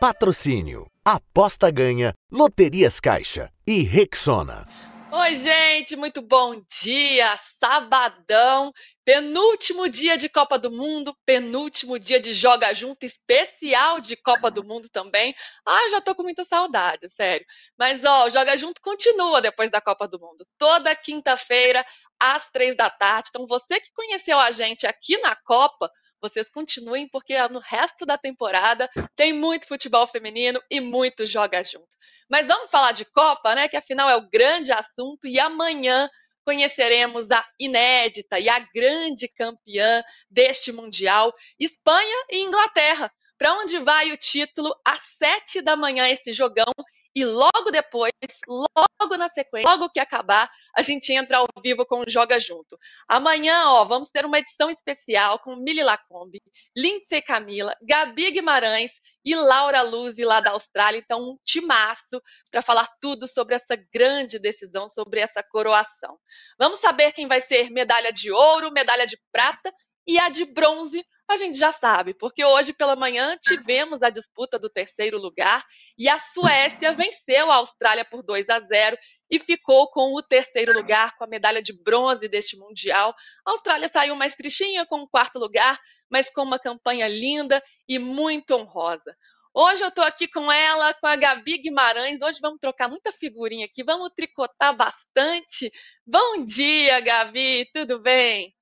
Patrocínio. Aposta ganha. Loterias Caixa. E Rexona. Oi, gente, muito bom dia! Sabadão, penúltimo dia de Copa do Mundo, penúltimo dia de Joga Junto especial de Copa do Mundo também. Ah, já tô com muita saudade, sério. Mas ó, o Joga Junto continua depois da Copa do Mundo, toda quinta-feira às três da tarde. Então você que conheceu a gente aqui na Copa, vocês continuem, porque no resto da temporada tem muito futebol feminino e muito joga junto. Mas vamos falar de Copa, né? Que afinal é o grande assunto, e amanhã conheceremos a inédita e a grande campeã deste Mundial, Espanha e Inglaterra. Para onde vai o título? Às sete da manhã, esse jogão e logo depois, logo na sequência, logo que acabar, a gente entra ao vivo com o Joga Junto. Amanhã, ó, vamos ter uma edição especial com Mili Lacombe, Lindsay Camila, Gabi Guimarães e Laura Luz lá da Austrália. Então, um timaço para falar tudo sobre essa grande decisão, sobre essa coroação. Vamos saber quem vai ser medalha de ouro, medalha de prata e a de bronze a gente já sabe, porque hoje pela manhã tivemos a disputa do terceiro lugar e a Suécia venceu a Austrália por 2 a 0 e ficou com o terceiro lugar, com a medalha de bronze deste Mundial. A Austrália saiu mais tristinha com o quarto lugar, mas com uma campanha linda e muito honrosa. Hoje eu estou aqui com ela, com a Gabi Guimarães. Hoje vamos trocar muita figurinha aqui, vamos tricotar bastante. Bom dia, Gabi, tudo bem?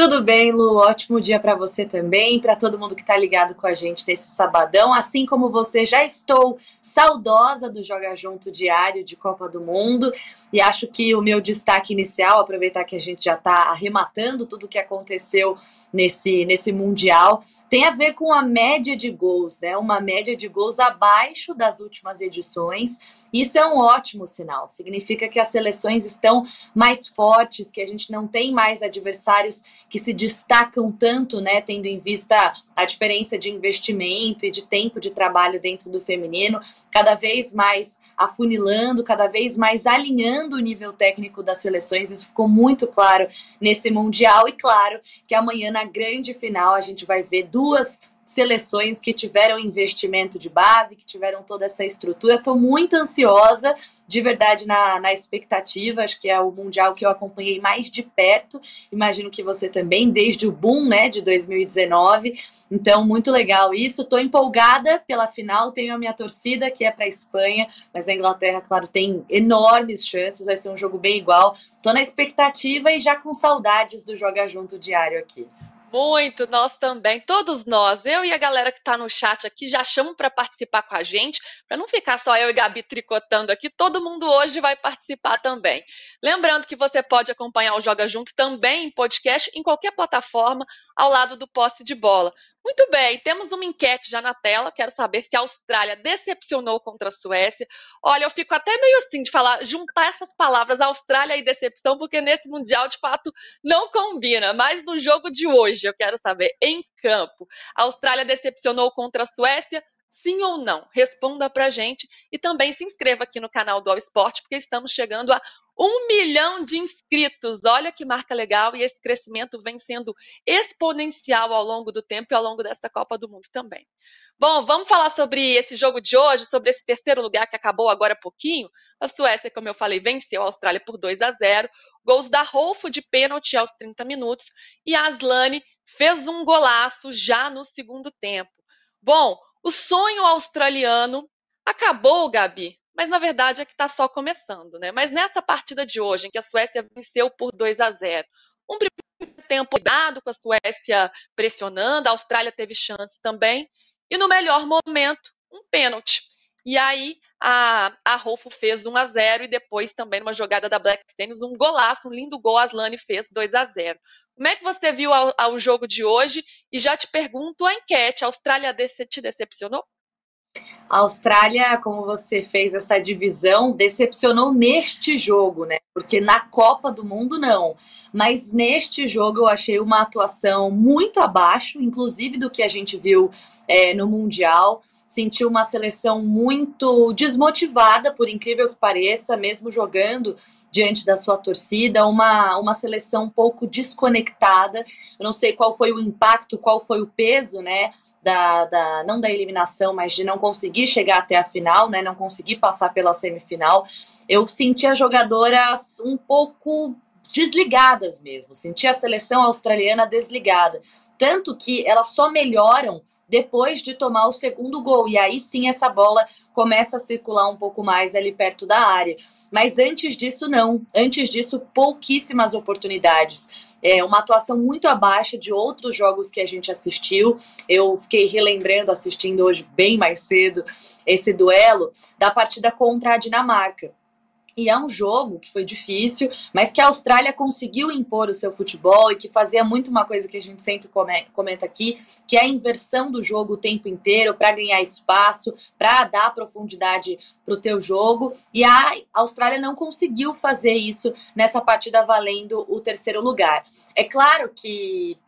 Tudo bem, Lu? Ótimo dia para você também, para todo mundo que está ligado com a gente nesse sabadão. Assim como você, já estou saudosa do Joga Junto diário de Copa do Mundo e acho que o meu destaque inicial, aproveitar que a gente já está arrematando tudo o que aconteceu nesse, nesse Mundial, tem a ver com a média de gols, né? Uma média de gols abaixo das últimas edições. Isso é um ótimo sinal. Significa que as seleções estão mais fortes, que a gente não tem mais adversários que se destacam tanto, né? Tendo em vista a diferença de investimento e de tempo de trabalho dentro do feminino, cada vez mais afunilando, cada vez mais alinhando o nível técnico das seleções. Isso ficou muito claro nesse Mundial. E claro que amanhã, na grande final, a gente vai ver duas seleções que tiveram investimento de base, que tiveram toda essa estrutura. Estou muito ansiosa, de verdade, na, na expectativa. Acho que é o Mundial que eu acompanhei mais de perto. Imagino que você também, desde o boom né, de 2019. Então, muito legal isso. Estou empolgada pela final. Tenho a minha torcida, que é para a Espanha, mas a Inglaterra, claro, tem enormes chances. Vai ser um jogo bem igual. Estou na expectativa e já com saudades do Joga Junto diário aqui. Muito, nós também, todos nós, eu e a galera que está no chat aqui, já chamam para participar com a gente, para não ficar só eu e Gabi tricotando aqui, todo mundo hoje vai participar também. Lembrando que você pode acompanhar o Joga Junto também em podcast, em qualquer plataforma, ao lado do posse de bola. Muito bem, temos uma enquete já na tela. Quero saber se a Austrália decepcionou contra a Suécia. Olha, eu fico até meio assim de falar, juntar essas palavras, Austrália e decepção, porque nesse Mundial, de fato, não combina. Mas no jogo de hoje, eu quero saber, em campo, a Austrália decepcionou contra a Suécia? Sim ou não? Responda pra gente e também se inscreva aqui no canal do All Sport, porque estamos chegando a um milhão de inscritos. Olha que marca legal e esse crescimento vem sendo exponencial ao longo do tempo e ao longo dessa Copa do Mundo também. Bom, vamos falar sobre esse jogo de hoje, sobre esse terceiro lugar que acabou agora há pouquinho. A Suécia, como eu falei, venceu a Austrália por 2 a 0. Gols da Rolfo de pênalti aos 30 minutos e a Aslane fez um golaço já no segundo tempo. Bom, o sonho australiano acabou, Gabi, mas na verdade é que está só começando, né? Mas nessa partida de hoje, em que a Suécia venceu por 2 a 0, um primeiro tempo dado com a Suécia pressionando, a Austrália teve chance também, e no melhor momento, um pênalti. E aí a, a Rolfo fez 1 a 0 e depois também numa jogada da Black Stenius, um golaço, um lindo gol, a Aslane fez 2 a 0. Como é que você viu o jogo de hoje? E já te pergunto a enquete, a Austrália te decepcionou? A Austrália, como você fez essa divisão, decepcionou neste jogo, né? Porque na Copa do Mundo não. Mas neste jogo eu achei uma atuação muito abaixo, inclusive do que a gente viu é, no Mundial. Senti uma seleção muito desmotivada, por incrível que pareça, mesmo jogando diante da sua torcida, uma, uma seleção um pouco desconectada. Eu não sei qual foi o impacto, qual foi o peso, né? da, da, não da eliminação, mas de não conseguir chegar até a final, né? Não conseguir passar pela semifinal. Eu senti as jogadoras um pouco desligadas mesmo, senti a seleção australiana desligada. Tanto que elas só melhoram depois de tomar o segundo gol. E aí sim essa bola começa a circular um pouco mais ali perto da área. Mas antes disso, não. Antes disso, pouquíssimas oportunidades. É uma atuação muito abaixo de outros jogos que a gente assistiu. Eu fiquei relembrando, assistindo hoje bem mais cedo, esse duelo da partida contra a Dinamarca. E é um jogo que foi difícil, mas que a Austrália conseguiu impor o seu futebol e que fazia muito uma coisa que a gente sempre comenta aqui, que é a inversão do jogo o tempo inteiro para ganhar espaço, para dar profundidade para o teu jogo. E a Austrália não conseguiu fazer isso nessa partida valendo o terceiro lugar. É claro que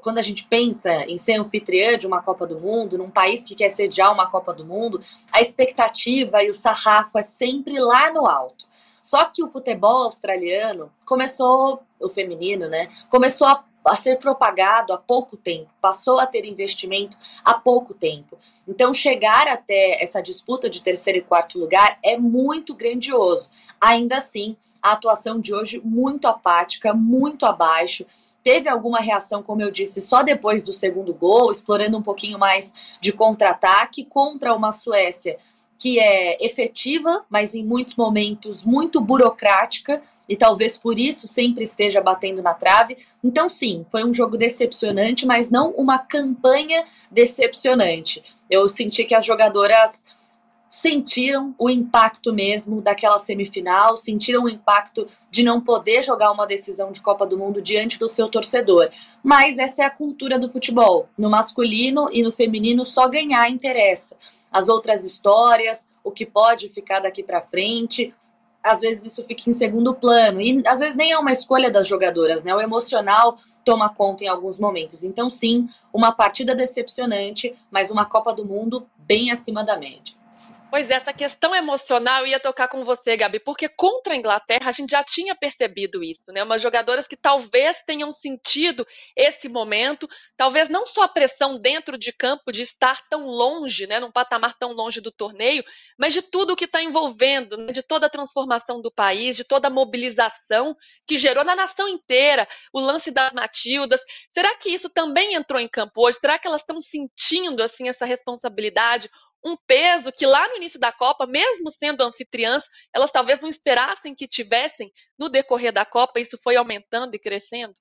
quando a gente pensa em ser anfitriã de uma Copa do Mundo, num país que quer sediar uma Copa do Mundo, a expectativa e o sarrafo é sempre lá no alto. Só que o futebol australiano começou, o feminino, né? Começou a, a ser propagado há pouco tempo, passou a ter investimento há pouco tempo. Então, chegar até essa disputa de terceiro e quarto lugar é muito grandioso. Ainda assim, a atuação de hoje muito apática, muito abaixo teve alguma reação, como eu disse, só depois do segundo gol, explorando um pouquinho mais de contra-ataque contra uma Suécia que é efetiva, mas em muitos momentos muito burocrática e talvez por isso sempre esteja batendo na trave. Então, sim, foi um jogo decepcionante, mas não uma campanha decepcionante. Eu senti que as jogadoras sentiram o impacto mesmo daquela semifinal, sentiram o impacto de não poder jogar uma decisão de Copa do Mundo diante do seu torcedor. Mas essa é a cultura do futebol. No masculino e no feminino, só ganhar interessa. As outras histórias, o que pode ficar daqui para frente, às vezes isso fica em segundo plano. E às vezes nem é uma escolha das jogadoras, né? O emocional toma conta em alguns momentos. Então, sim, uma partida decepcionante, mas uma Copa do Mundo bem acima da média. Pois é, essa questão emocional ia tocar com você, Gabi, porque contra a Inglaterra a gente já tinha percebido isso, né? Umas jogadoras que talvez tenham sentido esse momento, talvez não só a pressão dentro de campo de estar tão longe, né, num patamar tão longe do torneio, mas de tudo o que está envolvendo, né, de toda a transformação do país, de toda a mobilização que gerou na nação inteira, o lance das Matildas. Será que isso também entrou em campo hoje? Será que elas estão sentindo assim essa responsabilidade? Um peso que lá no início da Copa, mesmo sendo anfitriãs, elas talvez não esperassem que tivessem no decorrer da Copa, isso foi aumentando e crescendo?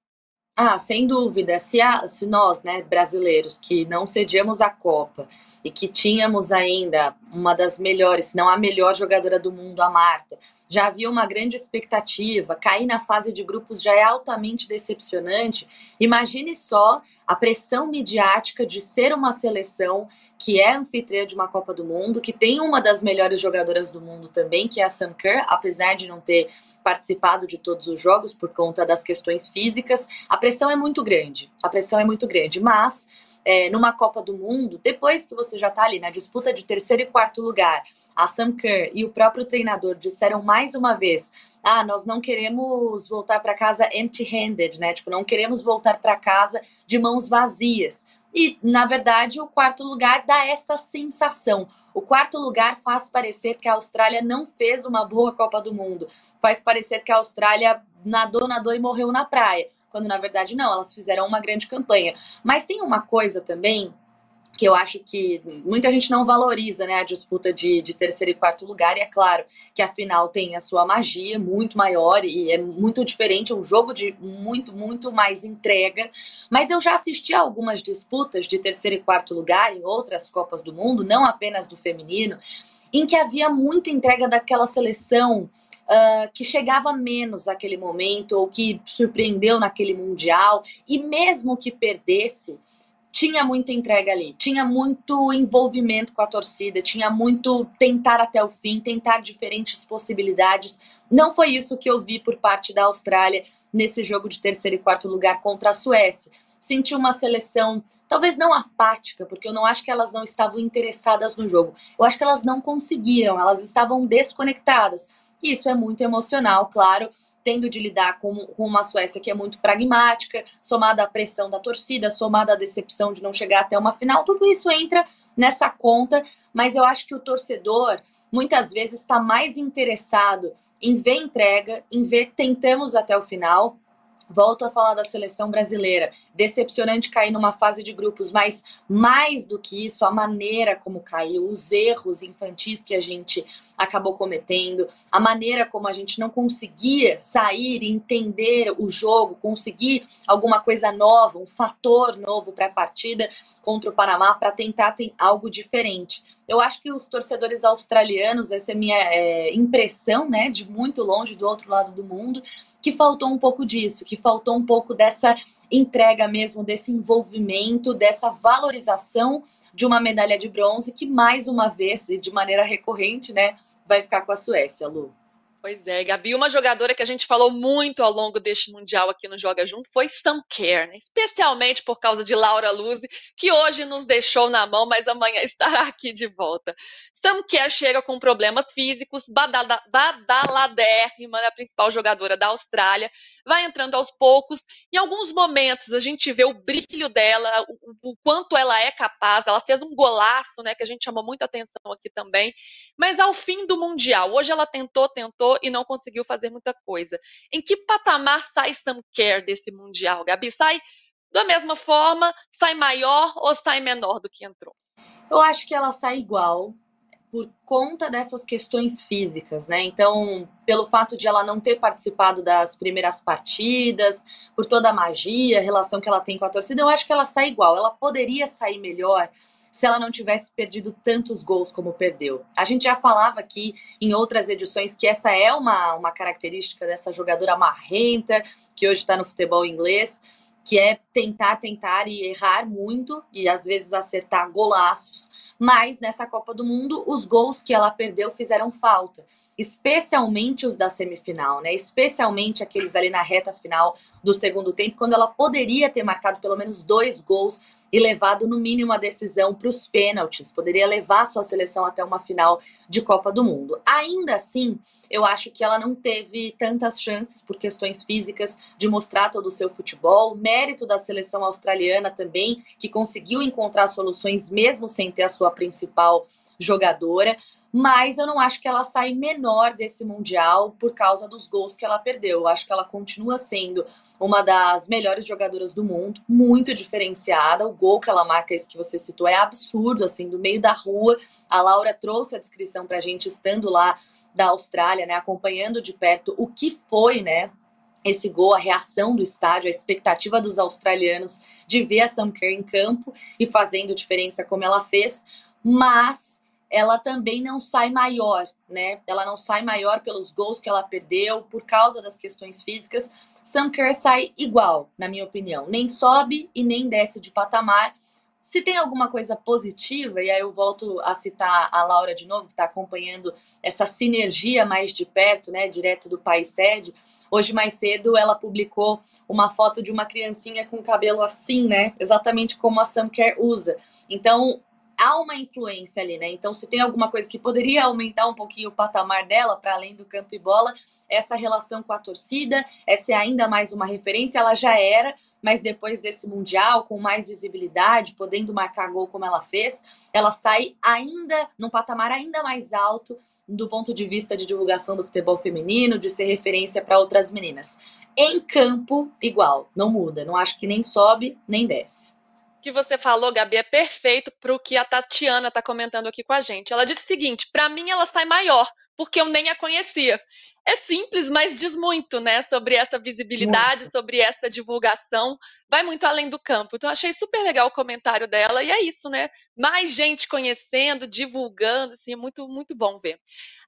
Ah, sem dúvida. Se, a, se nós, né, brasileiros, que não cedíamos a Copa e que tínhamos ainda uma das melhores, se não a melhor jogadora do mundo, a Marta, já havia uma grande expectativa, cair na fase de grupos já é altamente decepcionante. Imagine só a pressão midiática de ser uma seleção que é anfitriã de uma Copa do Mundo, que tem uma das melhores jogadoras do mundo também, que é a Sam Kerr, apesar de não ter participado de todos os jogos por conta das questões físicas. A pressão é muito grande, a pressão é muito grande, mas é, numa Copa do Mundo, depois que você já está ali na disputa de terceiro e quarto lugar, a Sam Kerr e o próprio treinador disseram mais uma vez: ah, nós não queremos voltar para casa empty-handed, né? Tipo, não queremos voltar para casa de mãos vazias. E, na verdade, o quarto lugar dá essa sensação. O quarto lugar faz parecer que a Austrália não fez uma boa Copa do Mundo. Faz parecer que a Austrália nadou, nadou e morreu na praia. Quando na verdade não, elas fizeram uma grande campanha. Mas tem uma coisa também que eu acho que muita gente não valoriza né, a disputa de, de terceiro e quarto lugar, e é claro que a final tem a sua magia muito maior e é muito diferente, é um jogo de muito, muito mais entrega. Mas eu já assisti a algumas disputas de terceiro e quarto lugar em outras Copas do Mundo, não apenas do feminino, em que havia muita entrega daquela seleção. Uh, que chegava menos naquele momento ou que surpreendeu naquele mundial e mesmo que perdesse tinha muita entrega ali, tinha muito envolvimento com a torcida, tinha muito tentar até o fim, tentar diferentes possibilidades. Não foi isso que eu vi por parte da Austrália nesse jogo de terceiro e quarto lugar contra a Suécia. Senti uma seleção talvez não apática, porque eu não acho que elas não estavam interessadas no jogo. Eu acho que elas não conseguiram, elas estavam desconectadas. Isso é muito emocional, claro, tendo de lidar com, com uma Suécia que é muito pragmática, somada à pressão da torcida, somada à decepção de não chegar até uma final, tudo isso entra nessa conta, mas eu acho que o torcedor muitas vezes está mais interessado em ver entrega, em ver tentamos até o final, Volto a falar da seleção brasileira. Decepcionante cair numa fase de grupos, mas mais do que isso, a maneira como caiu, os erros infantis que a gente acabou cometendo, a maneira como a gente não conseguia sair e entender o jogo, conseguir alguma coisa nova, um fator novo para a partida contra o Panamá para tentar ter algo diferente. Eu acho que os torcedores australianos, essa é minha é, impressão, né, de muito longe do outro lado do mundo, que faltou um pouco disso, que faltou um pouco dessa entrega mesmo, desse envolvimento, dessa valorização de uma medalha de bronze que mais uma vez, de maneira recorrente, né, vai ficar com a Suécia, Lu. Pois é, Gabi, uma jogadora que a gente falou muito ao longo deste Mundial aqui no Joga Junto foi Sam Kerr, né? especialmente por causa de Laura Luzi, que hoje nos deixou na mão, mas amanhã estará aqui de volta. Sam chega com problemas físicos, badaladérrima, a principal jogadora da Austrália, vai entrando aos poucos. Em alguns momentos a gente vê o brilho dela, o, o quanto ela é capaz. Ela fez um golaço, né, que a gente chamou muita atenção aqui também. Mas ao fim do Mundial, hoje ela tentou, tentou e não conseguiu fazer muita coisa. Em que patamar sai Sam desse Mundial, Gabi? Sai da mesma forma, sai maior ou sai menor do que entrou? Eu acho que ela sai igual, por conta dessas questões físicas, né? Então, pelo fato de ela não ter participado das primeiras partidas, por toda a magia, a relação que ela tem com a torcida, eu acho que ela sai igual. Ela poderia sair melhor se ela não tivesse perdido tantos gols como perdeu. A gente já falava aqui em outras edições que essa é uma, uma característica dessa jogadora marrenta que hoje está no futebol inglês, que é tentar, tentar e errar muito e às vezes acertar golaços, mas nessa Copa do Mundo os gols que ela perdeu fizeram falta, especialmente os da semifinal, né? Especialmente aqueles ali na reta final do segundo tempo, quando ela poderia ter marcado pelo menos dois gols e levado no mínimo a decisão para os pênaltis, poderia levar sua seleção até uma final de Copa do Mundo. Ainda assim, eu acho que ela não teve tantas chances por questões físicas de mostrar todo o seu futebol. Mérito da seleção australiana também, que conseguiu encontrar soluções mesmo sem ter a sua principal jogadora. Mas eu não acho que ela sai menor desse Mundial por causa dos gols que ela perdeu. Eu acho que ela continua sendo uma das melhores jogadoras do mundo, muito diferenciada. O gol que ela marca, esse que você citou, é absurdo, assim, do meio da rua. A Laura trouxe a descrição para a gente estando lá da Austrália, né, acompanhando de perto o que foi, né, esse gol, a reação do estádio, a expectativa dos australianos de ver a Sam Kerr em campo e fazendo diferença como ela fez, mas ela também não sai maior, né? Ela não sai maior pelos gols que ela perdeu, por causa das questões físicas, Sam Kerr sai igual, na minha opinião. Nem sobe e nem desce de patamar. Se tem alguma coisa positiva, e aí eu volto a citar a Laura de novo, que está acompanhando essa sinergia mais de perto, né, direto do país sede. Hoje mais cedo ela publicou uma foto de uma criancinha com cabelo assim, né, exatamente como a Sam Kerr usa. Então, há uma influência ali, né? Então, se tem alguma coisa que poderia aumentar um pouquinho o patamar dela para além do campo e bola, essa relação com a torcida, essa é ainda mais uma referência, ela já era, mas depois desse Mundial, com mais visibilidade, podendo marcar gol como ela fez, ela sai ainda num patamar ainda mais alto do ponto de vista de divulgação do futebol feminino, de ser referência para outras meninas. Em campo, igual, não muda, não acho que nem sobe nem desce. O que você falou, Gabi, é perfeito para o que a Tatiana está comentando aqui com a gente. Ela disse o seguinte: para mim ela sai maior, porque eu nem a conhecia é simples, mas diz muito, né, sobre essa visibilidade, muito. sobre essa divulgação, vai muito além do campo. Então, achei super legal o comentário dela, e é isso, né? Mais gente conhecendo, divulgando, assim, é muito, muito bom ver.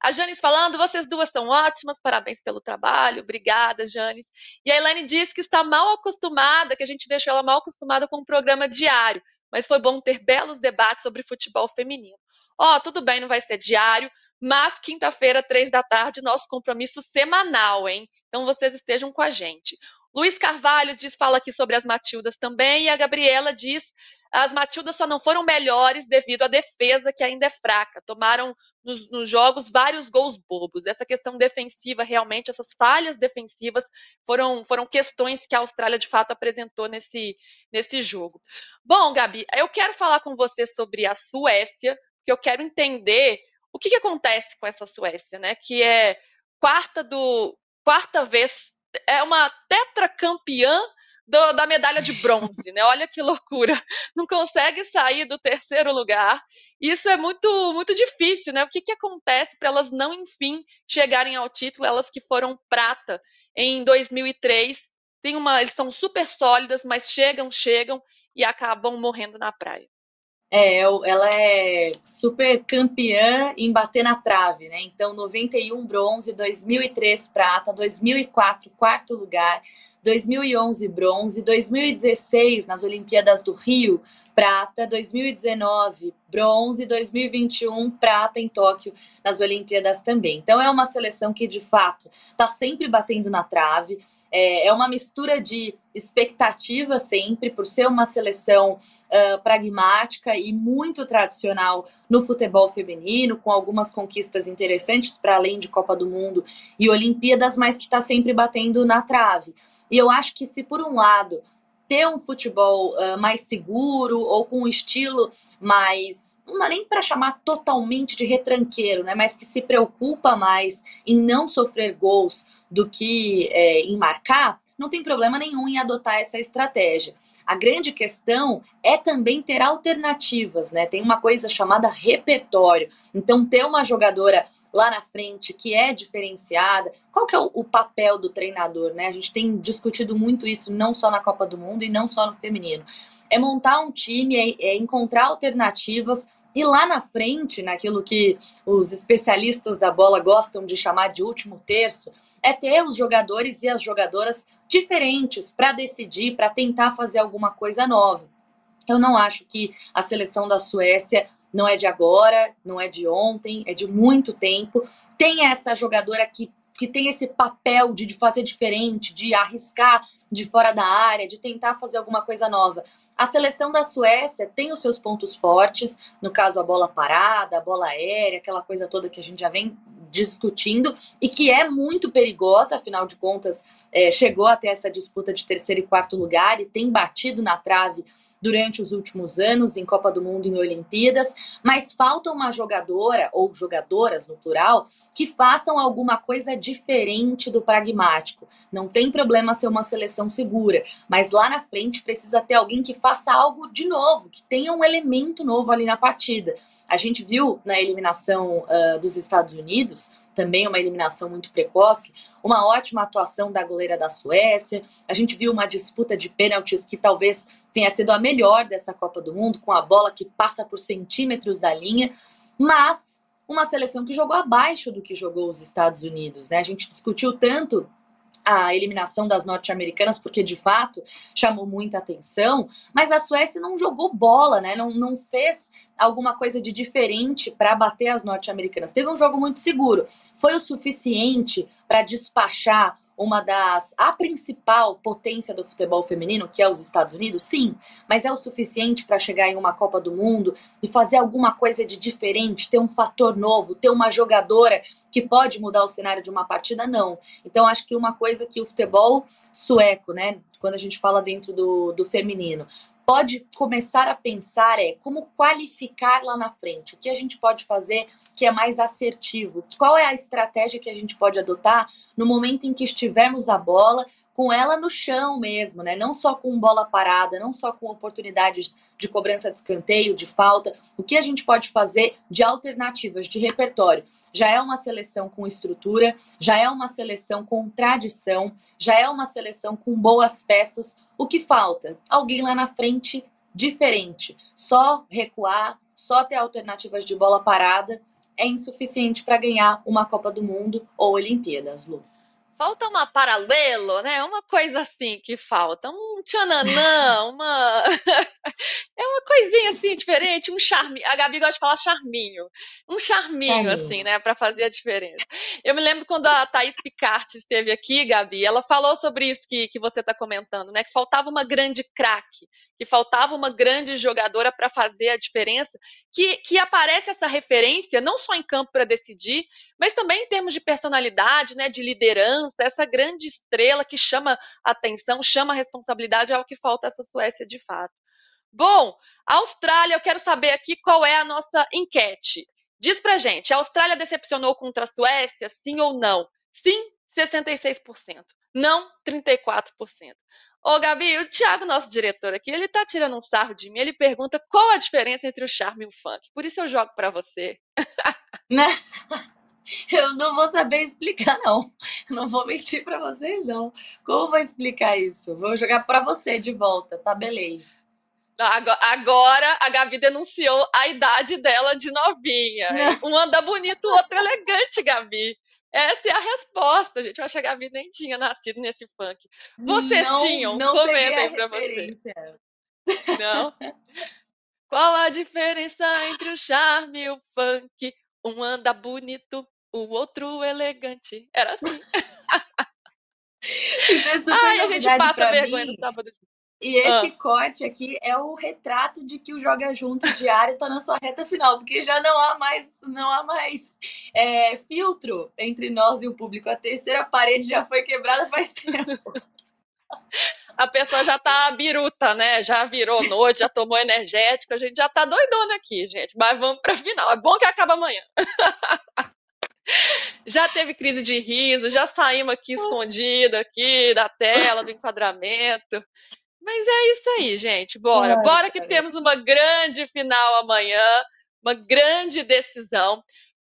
A Janis falando, vocês duas são ótimas, parabéns pelo trabalho, obrigada, Janis. E a Elaine diz que está mal acostumada, que a gente deixou ela mal acostumada com o um programa diário, mas foi bom ter belos debates sobre futebol feminino. Ó, oh, tudo bem, não vai ser diário, mas quinta-feira, três da tarde, nosso compromisso semanal, hein? Então vocês estejam com a gente. Luiz Carvalho diz, fala aqui sobre as Matildas também, e a Gabriela diz as Matildas só não foram melhores devido à defesa, que ainda é fraca. Tomaram nos, nos, jogos vários gols bobos. Essa questão defensiva, realmente, essas falhas defensivas foram, foram questões que a Austrália de fato apresentou nesse, nesse jogo. Bom, Gabi, eu quero falar com você sobre a Suécia, porque eu quero entender o que, que acontece com essa Suécia, né? Que é quarta do quarta vez, é uma tetracampeã do, da medalha de bronze, né? Olha que loucura. Não consegue sair do terceiro lugar. Isso é muito, muito difícil, né? O que, que acontece para elas não, enfim, chegarem ao título? Elas que foram prata em 2003. Tem uma, eles são super sólidas, mas chegam, chegam e acabam morrendo na praia. É, ela é super campeã em bater na trave, né? Então, 91 bronze, 2003 prata, 2004 quarto lugar, 2011 bronze, 2016 nas Olimpíadas do Rio, prata, 2019 bronze, 2021 prata em Tóquio nas Olimpíadas também. Então é uma seleção que de fato está sempre batendo na trave. É, é uma mistura de expectativa sempre por ser uma seleção Uh, pragmática e muito tradicional no futebol feminino, com algumas conquistas interessantes para além de Copa do Mundo e Olimpíadas, mas que está sempre batendo na trave. E eu acho que se por um lado ter um futebol uh, mais seguro ou com um estilo mais, não dá nem para chamar totalmente de retranqueiro, né? Mas que se preocupa mais em não sofrer gols do que é, em marcar, não tem problema nenhum em adotar essa estratégia. A grande questão é também ter alternativas, né? Tem uma coisa chamada repertório. Então, ter uma jogadora lá na frente que é diferenciada? Qual que é o, o, papel do treinador, né? A gente tem discutido muito isso não só na Copa do Mundo e não só no feminino. É montar um time, é, é encontrar alternativas e lá na frente, naquilo que os especialistas da bola gostam de chamar de último terço, é ter os jogadores e as jogadoras diferentes para decidir, para tentar fazer alguma coisa nova. Eu não acho que a seleção da Suécia não é de agora, não é de ontem, é de muito tempo. Tem essa jogadora que, que tem esse papel de, de fazer diferente, de arriscar de fora da área, de tentar fazer alguma coisa nova. A seleção da Suécia tem os seus pontos fortes, no caso a bola parada, a bola aérea, aquela coisa toda que a gente já vem discutindo e que é muito perigosa, afinal de contas, é, chegou até essa disputa de terceiro e quarto lugar e tem batido na trave durante os últimos anos em Copa do Mundo em Olimpíadas, mas falta uma jogadora, ou jogadoras no plural, que façam alguma coisa diferente do pragmático. Não tem problema ser uma seleção segura, mas lá na frente precisa ter alguém que faça algo de novo, que tenha um elemento novo ali na partida. A gente viu na eliminação uh, dos Estados Unidos também uma eliminação muito precoce, uma ótima atuação da goleira da Suécia. A gente viu uma disputa de pênaltis que talvez tenha sido a melhor dessa Copa do Mundo, com a bola que passa por centímetros da linha, mas uma seleção que jogou abaixo do que jogou os Estados Unidos, né? A gente discutiu tanto a eliminação das norte-americanas, porque de fato chamou muita atenção, mas a Suécia não jogou bola, né? Não, não fez alguma coisa de diferente para bater as norte-americanas. Teve um jogo muito seguro. Foi o suficiente para despachar uma das a principal potência do futebol feminino, que é os Estados Unidos, sim, mas é o suficiente para chegar em uma Copa do Mundo e fazer alguma coisa de diferente, ter um fator novo, ter uma jogadora que pode mudar o cenário de uma partida, não. Então acho que uma coisa que o futebol sueco, né, quando a gente fala dentro do, do feminino, pode começar a pensar é como qualificar lá na frente, o que a gente pode fazer que é mais assertivo? Qual é a estratégia que a gente pode adotar no momento em que estivermos a bola com ela no chão mesmo, né? Não só com bola parada, não só com oportunidades de cobrança de escanteio, de falta. O que a gente pode fazer de alternativas, de repertório? Já é uma seleção com estrutura, já é uma seleção com tradição, já é uma seleção com boas peças. O que falta? Alguém lá na frente diferente. Só recuar, só ter alternativas de bola parada é insuficiente para ganhar uma Copa do Mundo ou Olimpíadas, Lu. Falta uma paralelo, né? Uma coisa assim que falta, um tchananã, uma é uma coisinha assim diferente, um charme. A Gabi gosta de falar charminho, um charminho, charminho. assim, né, para fazer a diferença. Eu me lembro quando a Thaís Picarte esteve aqui, Gabi, ela falou sobre isso que, que você está comentando, né? Que faltava uma grande craque, que faltava uma grande jogadora para fazer a diferença, que, que aparece essa referência não só em campo para decidir, mas também em termos de personalidade, né, de liderança, essa grande estrela que chama atenção, chama responsabilidade, é o que falta essa Suécia de fato. Bom, Austrália, eu quero saber aqui qual é a nossa enquete. Diz pra gente, a Austrália decepcionou contra a Suécia, sim ou não? Sim, 66%. Não, 34%. Ô, Gabi, o Thiago, nosso diretor aqui, ele tá tirando um sarro de mim. Ele pergunta qual a diferença entre o charme e o funk. Por isso eu jogo para você. Eu não vou saber explicar, não. Não vou mentir para vocês, não. Como vou explicar isso? Vou jogar para você de volta, tabelei. Agora a Gabi denunciou a idade dela de novinha. Não. Um anda bonito, o outro elegante, Gabi. Essa é a resposta, gente. Eu acho que a Gabi nem tinha nascido nesse funk. Vocês não, tinham? Não Comentem pra vocês. Não? Qual a diferença entre o charme e o funk? Um anda bonito, o outro elegante. Era assim. Isso é Ai, a gente passa vergonha mim. no sábado. E esse ah. corte aqui é o retrato de que o Joga Junto diário está na sua reta final, porque já não há mais, não há mais é, filtro entre nós e o público. A terceira parede já foi quebrada faz tempo. A pessoa já tá biruta, né? Já virou noite, já tomou energético, a gente já tá doidona aqui, gente. Mas vamos para final. É bom que acaba amanhã. já teve crise de riso, já saímos aqui escondido aqui da tela, do enquadramento. Mas é isso aí, gente. Bora. Ai, Bora que temos uma grande final amanhã, uma grande decisão.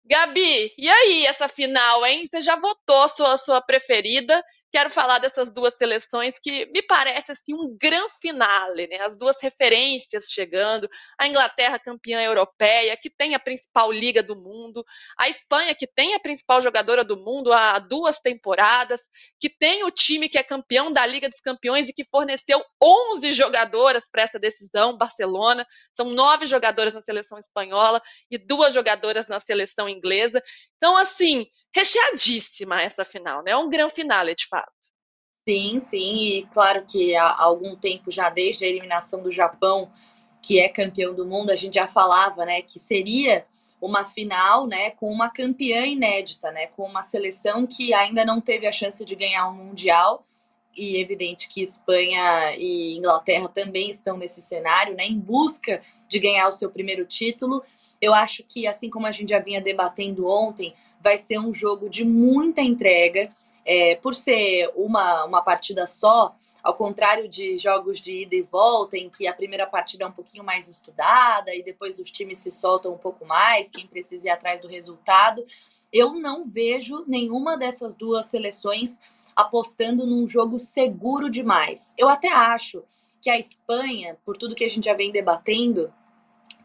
Gabi, e aí essa final, hein? Você já votou a sua, a sua preferida quero falar dessas duas seleções que me parece assim um grande finale, né? As duas referências chegando, a Inglaterra campeã europeia, que tem a principal liga do mundo, a Espanha que tem a principal jogadora do mundo há duas temporadas, que tem o time que é campeão da Liga dos Campeões e que forneceu 11 jogadoras para essa decisão, Barcelona, são nove jogadoras na seleção espanhola e duas jogadoras na seleção inglesa. Então, assim, recheadíssima essa final, né? É um grande finale, de fato. Sim, sim, e claro que há algum tempo já desde a eliminação do Japão, que é campeão do mundo, a gente já falava, né, que seria uma final, né, com uma campeã inédita, né, com uma seleção que ainda não teve a chance de ganhar um mundial. E é evidente que Espanha e Inglaterra também estão nesse cenário, né, em busca de ganhar o seu primeiro título. Eu acho que, assim como a gente já vinha debatendo ontem, vai ser um jogo de muita entrega. É, por ser uma, uma partida só, ao contrário de jogos de ida e volta, em que a primeira partida é um pouquinho mais estudada e depois os times se soltam um pouco mais, quem precisa ir atrás do resultado, eu não vejo nenhuma dessas duas seleções apostando num jogo seguro demais. Eu até acho que a Espanha, por tudo que a gente já vem debatendo,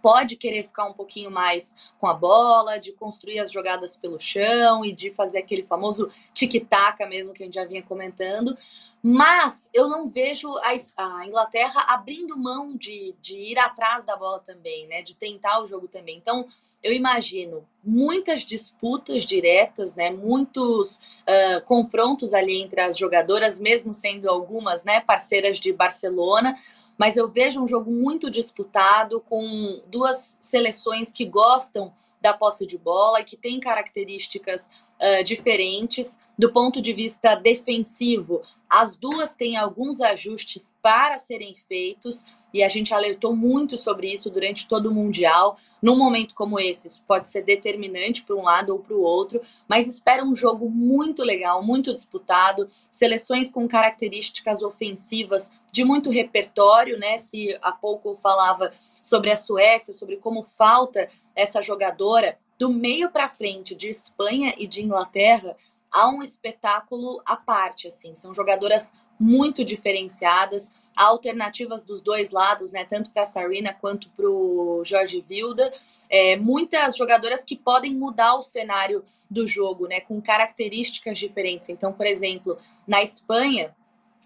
pode querer ficar um pouquinho mais com a bola, de construir as jogadas pelo chão e de fazer aquele famoso tic-tac mesmo que a gente já vinha comentando. Mas eu não vejo a, a Inglaterra abrindo mão de, de ir atrás da bola também, né? De tentar o jogo também. Então, eu imagino muitas disputas diretas, né? Muitos uh, confrontos ali entre as jogadoras, mesmo sendo algumas, né? Parceiras de Barcelona mas eu vejo um jogo muito disputado com duas seleções que gostam da posse de bola e que têm características uh, diferentes do ponto de vista defensivo. As duas têm alguns ajustes para serem feitos e a gente alertou muito sobre isso durante todo o Mundial. Num momento como esse, isso pode ser determinante para um lado ou para o outro, mas espera um jogo muito legal, muito disputado, seleções com características ofensivas de muito repertório, né? Se há pouco falava sobre a Suécia, sobre como falta essa jogadora do meio para frente de Espanha e de Inglaterra, há um espetáculo à parte, assim. São jogadoras muito diferenciadas há alternativas dos dois lados, né? Tanto para Sarina quanto para o Jorge Vilda. É, muitas jogadoras que podem mudar o cenário do jogo, né? Com características diferentes. Então, por exemplo, na Espanha,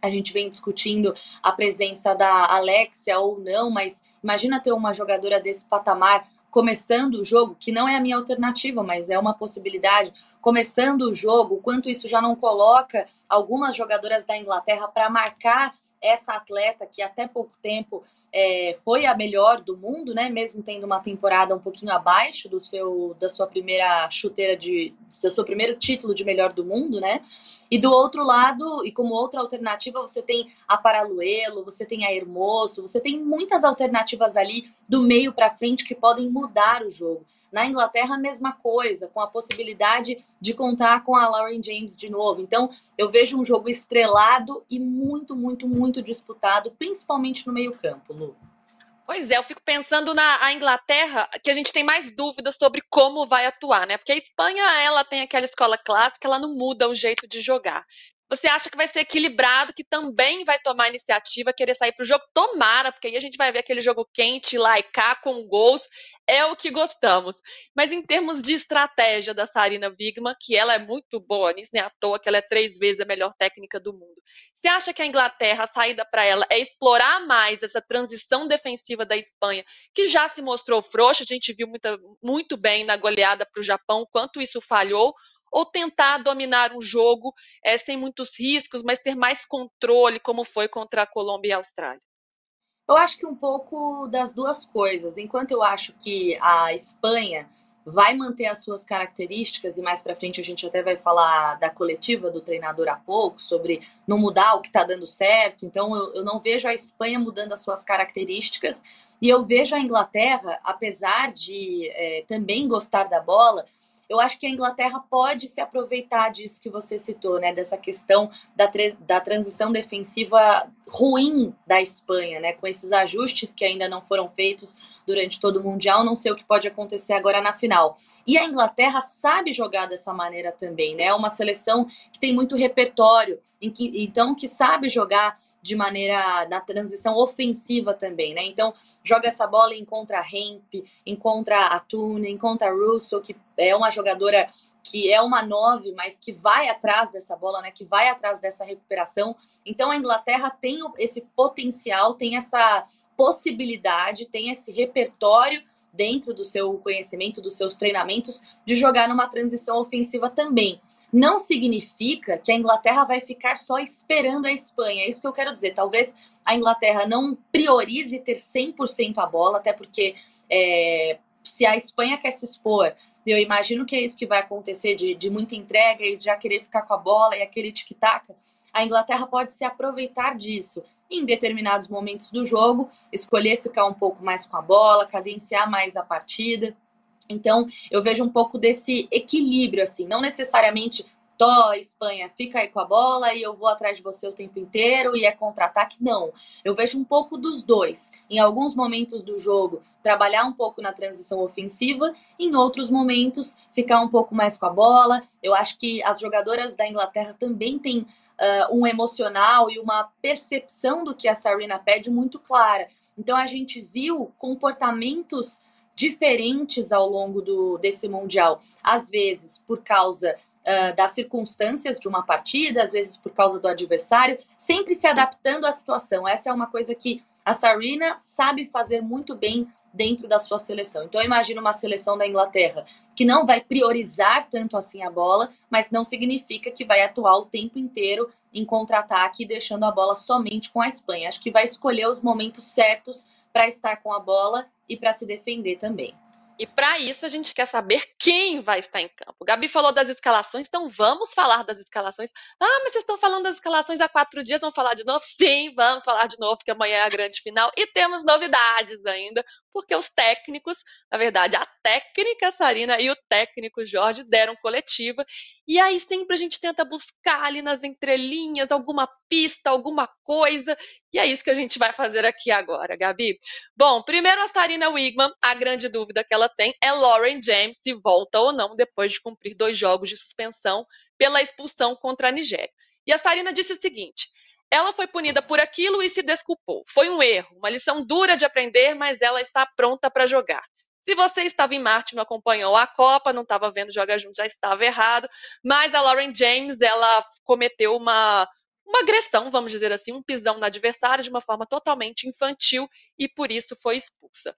a gente vem discutindo a presença da Alexia ou não, mas imagina ter uma jogadora desse patamar começando o jogo, que não é a minha alternativa, mas é uma possibilidade. Começando o jogo, quanto isso já não coloca algumas jogadoras da Inglaterra para marcar essa atleta que até pouco tempo é, foi a melhor do mundo, né? Mesmo tendo uma temporada um pouquinho abaixo do seu da sua primeira chuteira de do seu primeiro título de melhor do mundo, né? E do outro lado, e como outra alternativa, você tem a Paraluelo, você tem a Hermoso, você tem muitas alternativas ali do meio para frente que podem mudar o jogo. Na Inglaterra, a mesma coisa, com a possibilidade de contar com a Lauren James de novo. Então, eu vejo um jogo estrelado e muito, muito, muito disputado, principalmente no meio-campo, Lu. Pois é, eu fico pensando na Inglaterra, que a gente tem mais dúvidas sobre como vai atuar, né? Porque a Espanha, ela tem aquela escola clássica, ela não muda o jeito de jogar. Você acha que vai ser equilibrado, que também vai tomar iniciativa, querer sair para o jogo? Tomara, porque aí a gente vai ver aquele jogo quente lá e cá com gols. É o que gostamos. Mas em termos de estratégia da Sarina Wigman, que ela é muito boa nisso, nem né? à toa que ela é três vezes a melhor técnica do mundo. Você acha que a Inglaterra, a saída para ela é explorar mais essa transição defensiva da Espanha, que já se mostrou frouxa? A gente viu muita, muito bem na goleada para o Japão, quanto isso falhou ou tentar dominar um jogo é, sem muitos riscos, mas ter mais controle, como foi contra a Colômbia e a Austrália? Eu acho que um pouco das duas coisas. Enquanto eu acho que a Espanha vai manter as suas características, e mais para frente a gente até vai falar da coletiva do treinador há pouco, sobre não mudar o que está dando certo. Então eu, eu não vejo a Espanha mudando as suas características. E eu vejo a Inglaterra, apesar de é, também gostar da bola, eu acho que a Inglaterra pode se aproveitar disso que você citou, né? Dessa questão da, da transição defensiva ruim da Espanha, né? Com esses ajustes que ainda não foram feitos durante todo o Mundial, não sei o que pode acontecer agora na final. E a Inglaterra sabe jogar dessa maneira também, né? É uma seleção que tem muito repertório, em que, então que sabe jogar de maneira na transição ofensiva também, né? Então, joga essa bola e encontra a Hemp, encontra a Tune, encontra a Russell, que é uma jogadora que é uma nove, mas que vai atrás dessa bola, né? Que vai atrás dessa recuperação. Então, a Inglaterra tem esse potencial, tem essa possibilidade, tem esse repertório dentro do seu conhecimento, dos seus treinamentos, de jogar numa transição ofensiva também não significa que a Inglaterra vai ficar só esperando a Espanha. É isso que eu quero dizer. Talvez a Inglaterra não priorize ter 100% a bola, até porque é, se a Espanha quer se expor, eu imagino que é isso que vai acontecer de, de muita entrega e de já querer ficar com a bola e aquele tic-tac. A Inglaterra pode se aproveitar disso em determinados momentos do jogo, escolher ficar um pouco mais com a bola, cadenciar mais a partida. Então, eu vejo um pouco desse equilíbrio, assim, não necessariamente Tó, Espanha, fica aí com a bola e eu vou atrás de você o tempo inteiro e é contra-ataque. Não. Eu vejo um pouco dos dois. Em alguns momentos do jogo, trabalhar um pouco na transição ofensiva, em outros momentos, ficar um pouco mais com a bola. Eu acho que as jogadoras da Inglaterra também têm uh, um emocional e uma percepção do que a Sarina pede muito clara. Então a gente viu comportamentos diferentes ao longo do, desse Mundial. Às vezes por causa uh, das circunstâncias de uma partida, às vezes por causa do adversário, sempre se adaptando à situação. Essa é uma coisa que a Sarina sabe fazer muito bem dentro da sua seleção. Então, eu imagino uma seleção da Inglaterra que não vai priorizar tanto assim a bola, mas não significa que vai atuar o tempo inteiro em contra-ataque, deixando a bola somente com a Espanha. Acho que vai escolher os momentos certos para estar com a bola e para se defender também. E para isso a gente quer saber quem vai estar em campo. Gabi falou das escalações, então vamos falar das escalações. Ah, mas vocês estão falando das escalações há quatro dias, vamos falar de novo? Sim, vamos falar de novo, porque amanhã é a grande final e temos novidades ainda, porque os técnicos, na verdade, a técnica Sarina e o técnico Jorge deram coletiva. E aí sempre a gente tenta buscar ali nas entrelinhas alguma pista, alguma coisa. E é isso que a gente vai fazer aqui agora, Gabi. Bom, primeiro a Sarina Wigman, a grande dúvida que ela tem é Lauren James se volta ou não depois de cumprir dois jogos de suspensão pela expulsão contra a Nigéria. E a Sarina disse o seguinte: Ela foi punida por aquilo e se desculpou. Foi um erro, uma lição dura de aprender, mas ela está pronta para jogar. Se você estava em Marte não acompanhou a Copa, não estava vendo Joga Junto, já estava errado. Mas a Lauren James, ela cometeu uma, uma agressão, vamos dizer assim, um pisão no adversário de uma forma totalmente infantil e por isso foi expulsa.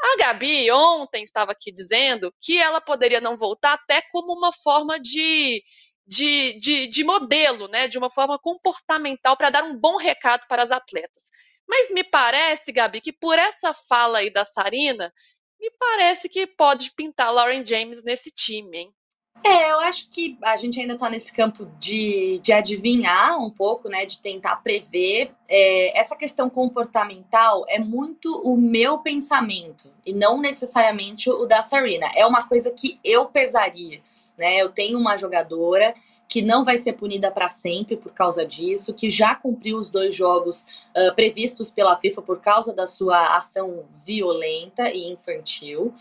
A Gabi ontem estava aqui dizendo que ela poderia não voltar até como uma forma de de, de, de modelo, né, de uma forma comportamental para dar um bom recado para as atletas. Mas me parece, Gabi, que por essa fala aí da Sarina, me parece que pode pintar Lauren James nesse time, hein? É, eu acho que a gente ainda está nesse campo de, de adivinhar um pouco, né? De tentar prever. É, essa questão comportamental é muito o meu pensamento e não necessariamente o da Sarina. É uma coisa que eu pesaria né? Eu tenho uma jogadora que não vai ser punida para sempre por causa disso, que já cumpriu os dois jogos uh, previstos pela FIFA por causa da sua ação violenta e infantil.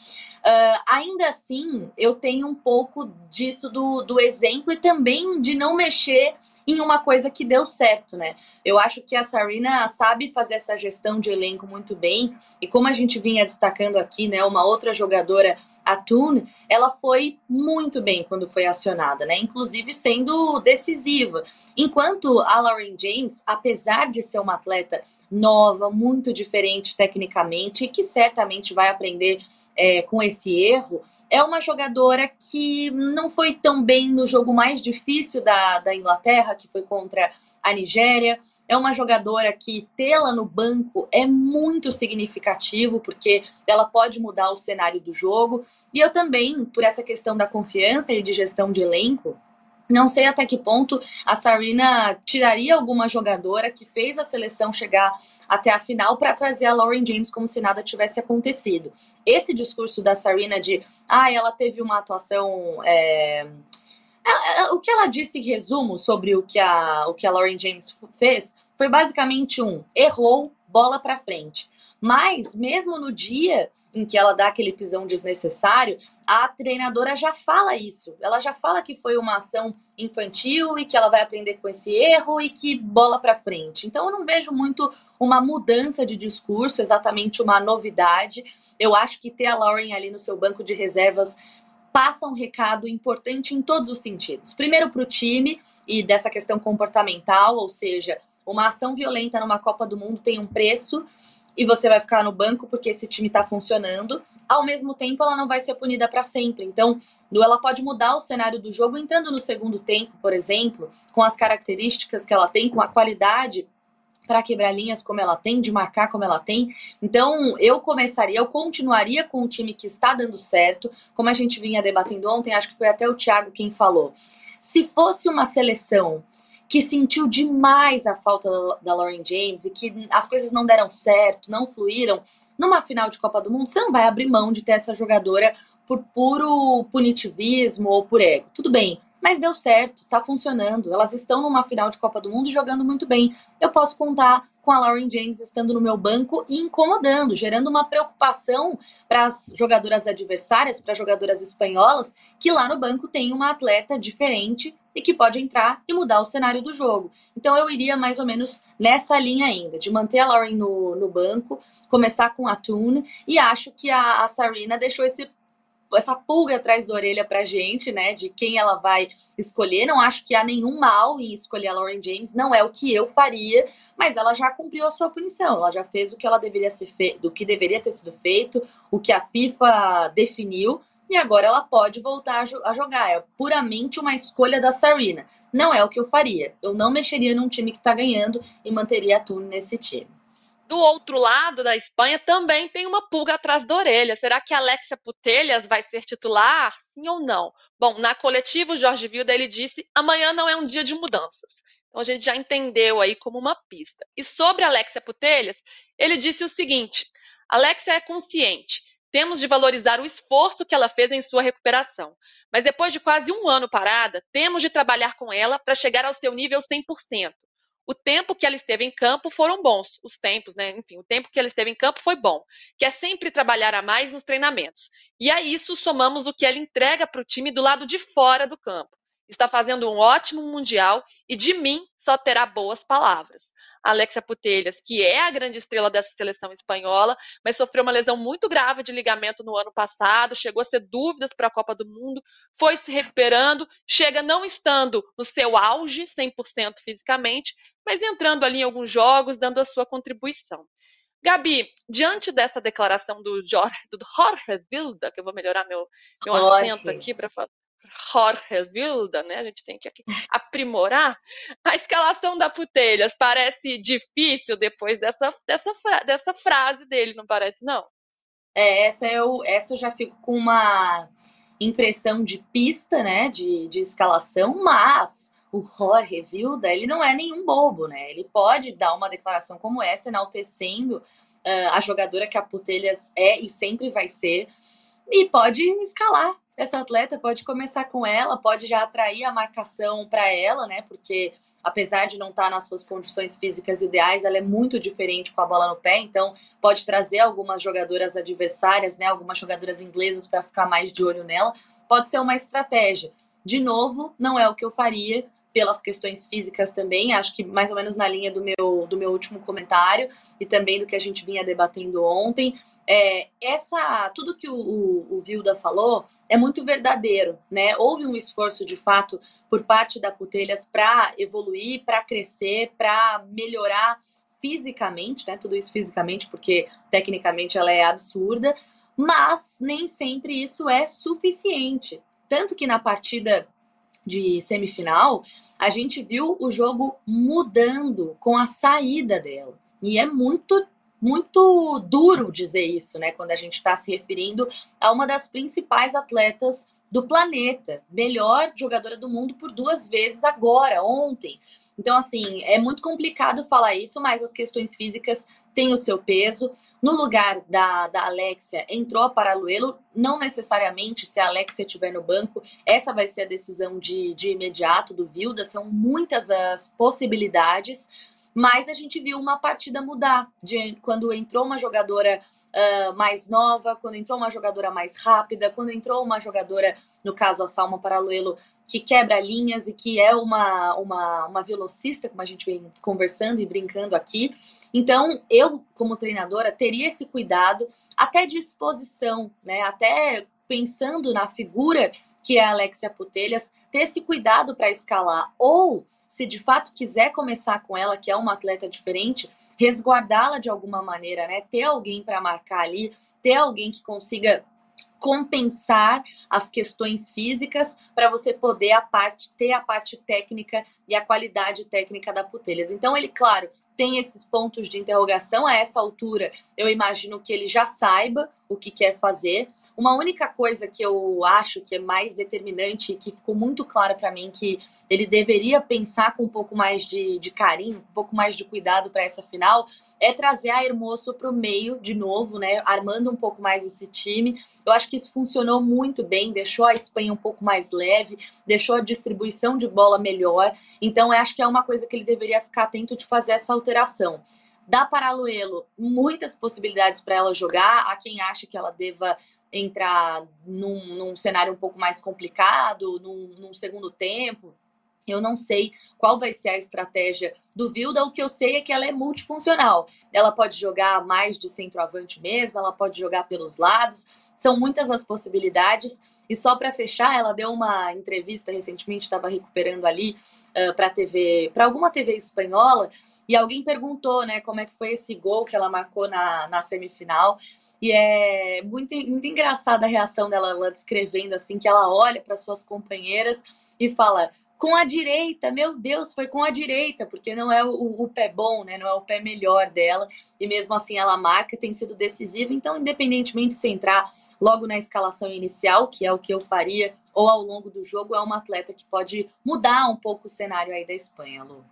Uh, ainda assim, eu tenho um pouco disso do, do exemplo e também de não mexer em uma coisa que deu certo, né? Eu acho que a Sarina sabe fazer essa gestão de elenco muito bem, e como a gente vinha destacando aqui, né, uma outra jogadora, a Toon, ela foi muito bem quando foi acionada, né? Inclusive sendo decisiva. Enquanto a Lauren James, apesar de ser uma atleta nova, muito diferente tecnicamente, e que certamente vai aprender é, com esse erro, é uma jogadora que não foi tão bem no jogo mais difícil da, da Inglaterra, que foi contra a Nigéria. É uma jogadora que tê-la no banco é muito significativo, porque ela pode mudar o cenário do jogo. E eu também, por essa questão da confiança e de gestão de elenco, não sei até que ponto a Sarina tiraria alguma jogadora que fez a seleção chegar até a final para trazer a Lauren James como se nada tivesse acontecido. Esse discurso da Sarina de, ah, ela teve uma atuação. É... O que ela disse em resumo sobre o que a, o que a Lauren James fez foi basicamente um errou, bola para frente. Mas mesmo no dia em que ela dá aquele pisão desnecessário, a treinadora já fala isso. Ela já fala que foi uma ação infantil e que ela vai aprender com esse erro e que bola para frente. Então eu não vejo muito uma mudança de discurso, exatamente uma novidade. Eu acho que ter a Lauren ali no seu banco de reservas passa um recado importante em todos os sentidos. Primeiro para o time e dessa questão comportamental, ou seja, uma ação violenta numa Copa do Mundo tem um preço e você vai ficar no banco porque esse time está funcionando. Ao mesmo tempo, ela não vai ser punida para sempre. Então, ela pode mudar o cenário do jogo entrando no segundo tempo, por exemplo, com as características que ela tem, com a qualidade para quebrar linhas como ela tem, de marcar como ela tem. Então, eu começaria, eu continuaria com o time que está dando certo, como a gente vinha debatendo ontem, acho que foi até o Thiago quem falou. Se fosse uma seleção que sentiu demais a falta da Lauren James e que as coisas não deram certo, não fluíram, numa final de Copa do Mundo, você não vai abrir mão de ter essa jogadora por puro punitivismo ou por ego. Tudo bem, mas deu certo, tá funcionando. Elas estão numa final de Copa do Mundo jogando muito bem. Eu posso contar com a Lauren James estando no meu banco e incomodando, gerando uma preocupação para as jogadoras adversárias, para jogadoras espanholas, que lá no banco tem uma atleta diferente e que pode entrar e mudar o cenário do jogo. Então eu iria mais ou menos nessa linha ainda, de manter a Lauren no, no banco, começar com a Tune, e acho que a, a Sarina deixou esse, essa pulga atrás da orelha pra gente, né, de quem ela vai escolher. Não acho que há nenhum mal em escolher a Lauren James, não é o que eu faria, mas ela já cumpriu a sua punição, ela já fez o que ela deveria ser feito, do que deveria ter sido feito, o que a FIFA definiu, e agora ela pode voltar a, jo a jogar. É puramente uma escolha da Sarina. Não é o que eu faria. Eu não mexeria num time que está ganhando e manteria a Tune nesse time. Do outro lado da Espanha também tem uma pulga atrás da orelha. Será que Alexia Putelhas vai ser titular? Sim ou não? Bom, na coletiva o Jorge Vilda ele disse: amanhã não é um dia de mudanças. Então a gente já entendeu aí como uma pista. E sobre Alexia Putelhas, ele disse o seguinte: Alexia é consciente temos de valorizar o esforço que ela fez em sua recuperação. Mas depois de quase um ano parada, temos de trabalhar com ela para chegar ao seu nível 100%. O tempo que ela esteve em campo foram bons, os tempos, né? Enfim, o tempo que ela esteve em campo foi bom, que é sempre trabalhar a mais nos treinamentos. E a isso somamos o que ela entrega para o time do lado de fora do campo. está fazendo um ótimo Mundial e de mim só terá boas palavras. Alexia Putelhas, que é a grande estrela dessa seleção espanhola, mas sofreu uma lesão muito grave de ligamento no ano passado, chegou a ser dúvidas para a Copa do Mundo, foi se recuperando, chega não estando no seu auge, 100% fisicamente, mas entrando ali em alguns jogos, dando a sua contribuição. Gabi, diante dessa declaração do Jorge, do Jorge Vilda, que eu vou melhorar meu, meu acento aqui para falar, Jorge Vilda, né? A gente tem que aprimorar. A escalação da Putelhas parece difícil depois dessa, dessa, dessa frase dele, não parece, não? É, essa eu, essa eu já fico com uma impressão de pista, né? De, de escalação, mas o Jorge Vilda, ele não é nenhum bobo, né? Ele pode dar uma declaração como essa, enaltecendo uh, a jogadora que a Putelhas é e sempre vai ser, e pode escalar essa atleta, pode começar com ela, pode já atrair a marcação para ela, né? Porque apesar de não estar tá nas suas condições físicas ideais, ela é muito diferente com a bola no pé, então pode trazer algumas jogadoras adversárias, né? Algumas jogadoras inglesas para ficar mais de olho nela. Pode ser uma estratégia. De novo, não é o que eu faria pelas questões físicas também, acho que mais ou menos na linha do meu, do meu último comentário e também do que a gente vinha debatendo ontem. É, essa tudo que o, o, o Vilda falou é muito verdadeiro, né? Houve um esforço de fato por parte da Putelhas para evoluir, para crescer, para melhorar fisicamente, né? Tudo isso fisicamente, porque tecnicamente ela é absurda, mas nem sempre isso é suficiente. Tanto que na partida de semifinal, a gente viu o jogo mudando com a saída dela. E é muito muito duro dizer isso, né? Quando a gente está se referindo a uma das principais atletas do planeta, melhor jogadora do mundo por duas vezes agora, ontem. Então, assim, é muito complicado falar isso, mas as questões físicas têm o seu peso. No lugar da, da Alexia, entrou a Paraluelo, não necessariamente se a Alexia estiver no banco, essa vai ser a decisão de, de imediato do Vilda, são muitas as possibilidades mas a gente viu uma partida mudar de quando entrou uma jogadora uh, mais nova, quando entrou uma jogadora mais rápida, quando entrou uma jogadora, no caso a Salma Paraluelo, que quebra linhas e que é uma, uma, uma velocista, como a gente vem conversando e brincando aqui. Então, eu, como treinadora, teria esse cuidado, até de exposição, né? Até pensando na figura que é a Alexia Putelhas, ter esse cuidado para escalar. Ou se de fato quiser começar com ela, que é uma atleta diferente, resguardá-la de alguma maneira, né? Ter alguém para marcar ali, ter alguém que consiga compensar as questões físicas para você poder a parte ter a parte técnica e a qualidade técnica da Putelhas. Então ele, claro, tem esses pontos de interrogação a essa altura. Eu imagino que ele já saiba o que quer fazer, uma única coisa que eu acho que é mais determinante e que ficou muito clara para mim que ele deveria pensar com um pouco mais de, de carinho, um pouco mais de cuidado para essa final, é trazer a Hermoso para o meio de novo, né? Armando um pouco mais esse time. Eu acho que isso funcionou muito bem, deixou a Espanha um pouco mais leve, deixou a distribuição de bola melhor. Então, acho que é uma coisa que ele deveria ficar atento de fazer essa alteração. Da Paraluelo, muitas possibilidades para ela jogar. Há quem acha que ela deva entrar num, num cenário um pouco mais complicado, num, num segundo tempo. Eu não sei qual vai ser a estratégia do Vilda. O que eu sei é que ela é multifuncional. Ela pode jogar mais de centroavante mesmo, ela pode jogar pelos lados. São muitas as possibilidades. E só para fechar, ela deu uma entrevista recentemente, estava recuperando ali uh, para TV, para alguma TV espanhola, e alguém perguntou, né, como é que foi esse gol que ela marcou na, na semifinal. E é muito, muito engraçada a reação dela, ela descrevendo assim, que ela olha para suas companheiras e fala: com a direita, meu Deus, foi com a direita, porque não é o, o, pé bom, né? Não é o pé melhor dela. E mesmo assim ela marca, tem sido decisiva. Então, independentemente se entrar logo na escalação inicial, que é o que eu faria, ou ao longo do jogo, é uma atleta que pode mudar um pouco o cenário aí da Espanha, Lu.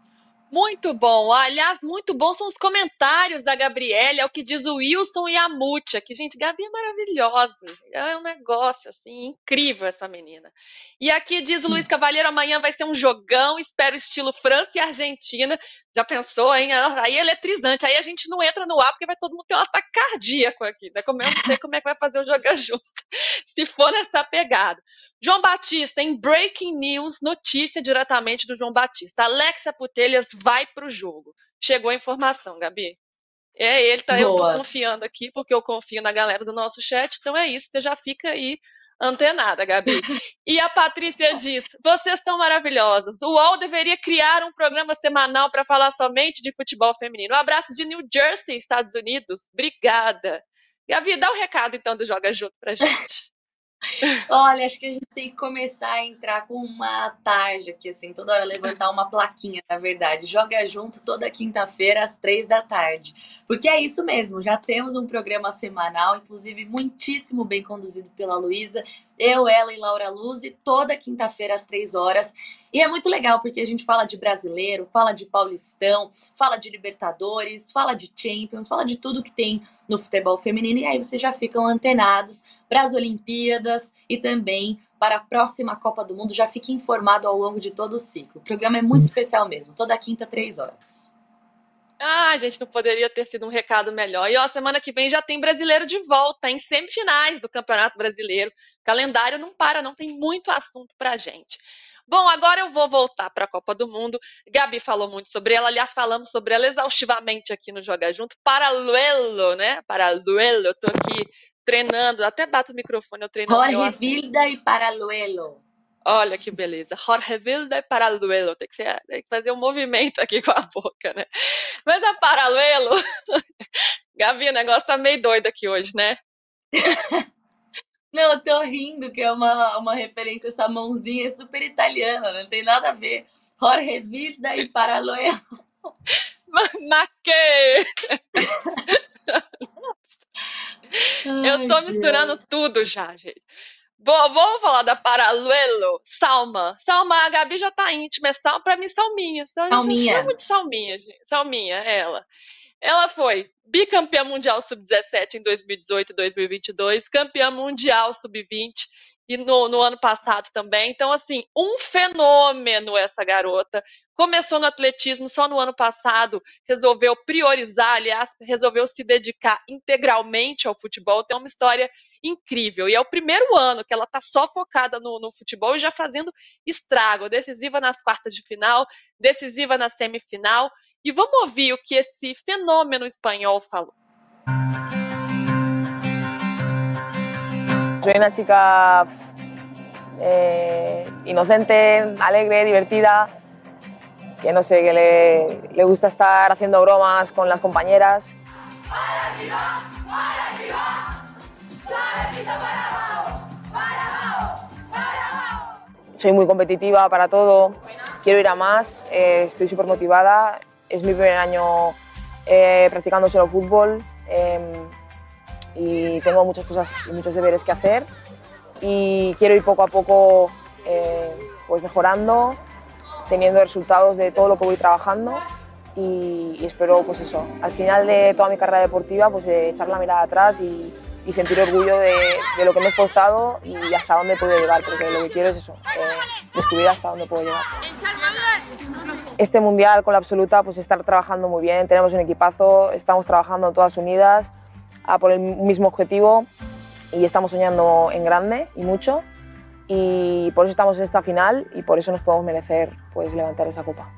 Muito bom. Aliás, muito bom são os comentários da Gabriela, é o que diz o Wilson e a Mútia, que, gente, Gabi é maravilhosa. É um negócio, assim, incrível essa menina. E aqui diz o Luiz Cavalheiro, amanhã vai ser um jogão, espero estilo França e Argentina. Já pensou, hein? Aí é eletrizante. Aí a gente não entra no ar porque vai todo mundo ter um ataque cardíaco aqui. Né? Como eu não sei como é que vai fazer o jogar junto, se for nessa pegada. João Batista, em Breaking News, notícia diretamente do João Batista. Alexa Putelhas vai para o jogo. Chegou a informação, Gabi. É ele, tá? Boa. Eu tô confiando aqui, porque eu confio na galera do nosso chat, então é isso, você já fica aí antenada, Gabi. E a Patrícia diz: vocês são maravilhosas. O UOL deveria criar um programa semanal para falar somente de futebol feminino. Um abraço de New Jersey, Estados Unidos. Obrigada. Gabi, dá o um recado então do Joga Junto pra gente. Olha, acho que a gente tem que começar a entrar com uma tarde aqui, assim, toda hora levantar uma plaquinha, na verdade. Joga junto toda quinta-feira às três da tarde. Porque é isso mesmo, já temos um programa semanal, inclusive muitíssimo bem conduzido pela Luísa. Eu, ela e Laura Luz, e toda quinta-feira às três horas. E é muito legal, porque a gente fala de brasileiro, fala de paulistão, fala de Libertadores, fala de Champions, fala de tudo que tem no futebol feminino. E aí vocês já ficam antenados para as Olimpíadas e também para a próxima Copa do Mundo. Já fique informado ao longo de todo o ciclo. O programa é muito especial mesmo, toda quinta, três horas. Ah, gente, não poderia ter sido um recado melhor. E ó, semana que vem já tem brasileiro de volta em semifinais do Campeonato Brasileiro. O calendário não para, não tem muito assunto pra gente. Bom, agora eu vou voltar para a Copa do Mundo. Gabi falou muito sobre ela, aliás, falamos sobre ela exaustivamente aqui no Joga Junto. Paraluelo, né? Paraluelo, eu tô aqui treinando, até bato o microfone, eu treino. Jorge Vilda e Paraluelo. Olha que beleza. Jorge Vilda e Paraluelo. Tem que, ser, tem que fazer um movimento aqui com a boca, né? Mas a Paraluelo. Gavi, o negócio tá meio doido aqui hoje, né? Não, eu tô rindo, que é uma, uma referência, essa mãozinha é super italiana, não tem nada a ver. Jorge Vilda e Paraluelo. Ma que? eu tô misturando Deus. tudo já, gente. Bom, vamos falar da Paralelo. Salma. Salma, a Gabi já tá íntima. É sal, pra mim, Salminha. Salminha. Eu chamo de Salminha, gente. Salminha, ela. Ela foi bicampeã mundial sub-17 em 2018 e 2022, campeã mundial sub-20 e no, no, ano passado também. Então, assim, um fenômeno essa garota. Começou no atletismo só no ano passado, resolveu priorizar, aliás, resolveu se dedicar integralmente ao futebol. Tem uma história incrível. E é o primeiro ano que ela está só focada no, no futebol e já fazendo estrago. Decisiva nas quartas de final, decisiva na semifinal. E vamos ouvir o que esse fenômeno espanhol falou. Soy una chica eh, inocente, alegre, divertida, que no sé, que le, gusta estar haciendo bromas con las compañeras. Soy muy competitiva para todo, quiero ir a más, eh, estoy súper motivada, es mi primer año eh, practicando solo fútbol. Eh, y tengo muchas cosas y muchos deberes que hacer y quiero ir poco a poco eh, pues mejorando, teniendo resultados de todo lo que voy trabajando y, y, espero pues eso, al final de toda mi carrera deportiva pues echar la mirada atrás y, y sentir orgullo de, de, lo que me he esforzado y hasta dónde puedo llegar, porque lo que quiero es eso, eh, descubrir hasta dónde puedo llegar. Este mundial con la absoluta pues estar trabajando muy bien, tenemos un equipazo, estamos trabajando todas unidas, a por el mismo objetivo y estamos soñando en grande y mucho y por eso estamos en esta final y por eso nos podemos merecer pues levantar esa copa.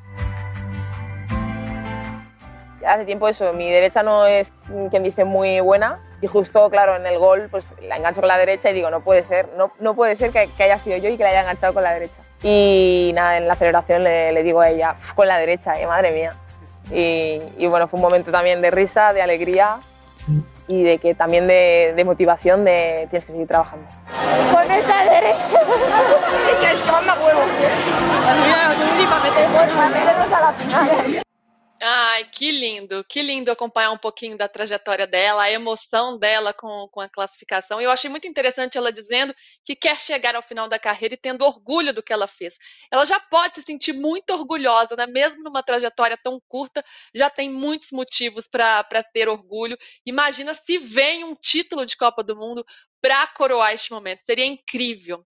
Hace tiempo eso, mi derecha no es quien dice muy buena y justo, claro, en el gol pues la engancho con la derecha y digo, no puede ser, no, no puede ser que, que haya sido yo y que la haya enganchado con la derecha. Y nada, en la celebración le, le digo a ella, con la derecha, eh, madre mía. Y, y bueno, fue un momento también de risa, de alegría y de que también de, de motivación de tienes que seguir trabajando. Con esa derecha. es que manda huevo. Mira, para meternos a la final. Ai, que lindo, que lindo acompanhar um pouquinho da trajetória dela, a emoção dela com, com a classificação. Eu achei muito interessante ela dizendo que quer chegar ao final da carreira e tendo orgulho do que ela fez. Ela já pode se sentir muito orgulhosa, né? mesmo numa trajetória tão curta, já tem muitos motivos para ter orgulho. Imagina se vem um título de Copa do Mundo para coroar este momento, seria incrível.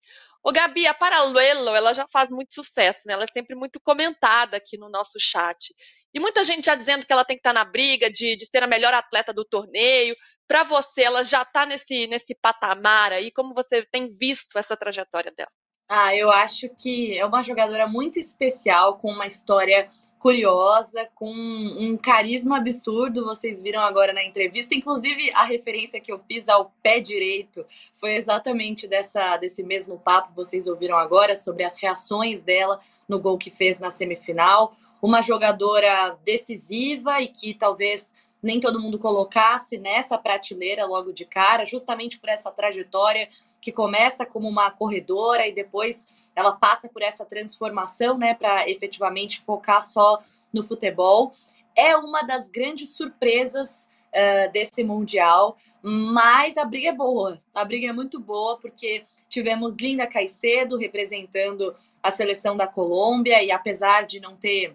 Ô, Gabi, a Paralelo, ela já faz muito sucesso, né? Ela é sempre muito comentada aqui no nosso chat. E muita gente já dizendo que ela tem que estar na briga de, de ser a melhor atleta do torneio. Para você, ela já está nesse, nesse patamar aí? Como você tem visto essa trajetória dela? Ah, eu acho que é uma jogadora muito especial, com uma história curiosa, com um carisma absurdo. Vocês viram agora na entrevista. Inclusive, a referência que eu fiz ao pé direito foi exatamente dessa, desse mesmo papo. Vocês ouviram agora sobre as reações dela no gol que fez na semifinal. Uma jogadora decisiva e que talvez nem todo mundo colocasse nessa prateleira logo de cara, justamente por essa trajetória que começa como uma corredora e depois ela passa por essa transformação, né, para efetivamente focar só no futebol. É uma das grandes surpresas uh, desse Mundial, mas a briga é boa. A briga é muito boa porque tivemos Linda Caicedo representando a seleção da Colômbia e apesar de não ter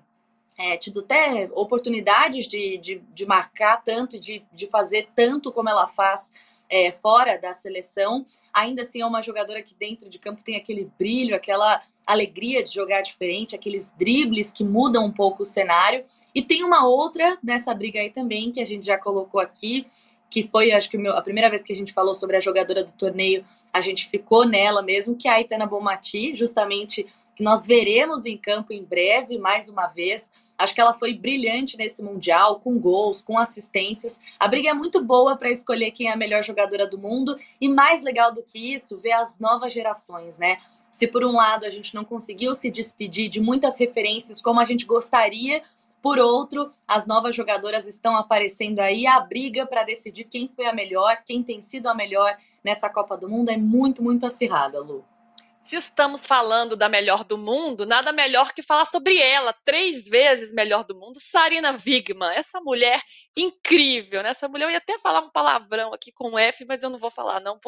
é, tido até oportunidades de, de, de marcar tanto, de, de fazer tanto como ela faz é, fora da seleção, ainda assim é uma jogadora que dentro de campo tem aquele brilho, aquela alegria de jogar diferente, aqueles dribles que mudam um pouco o cenário. E tem uma outra nessa briga aí também, que a gente já colocou aqui, que foi, acho que a primeira vez que a gente falou sobre a jogadora do torneio, a gente ficou nela mesmo, que é a Aitana Bomati, justamente que nós veremos em campo em breve, mais uma vez. Acho que ela foi brilhante nesse Mundial, com gols, com assistências. A briga é muito boa para escolher quem é a melhor jogadora do mundo. E mais legal do que isso, ver as novas gerações, né? Se por um lado a gente não conseguiu se despedir de muitas referências como a gente gostaria, por outro, as novas jogadoras estão aparecendo aí. A briga para decidir quem foi a melhor, quem tem sido a melhor nessa Copa do Mundo é muito, muito acirrada, Lu. Se estamos falando da melhor do mundo, nada melhor que falar sobre ela, três vezes melhor do mundo, Sarina Wigman. Essa mulher incrível, né? Essa mulher, eu ia até falar um palavrão aqui com F, mas eu não vou falar, não,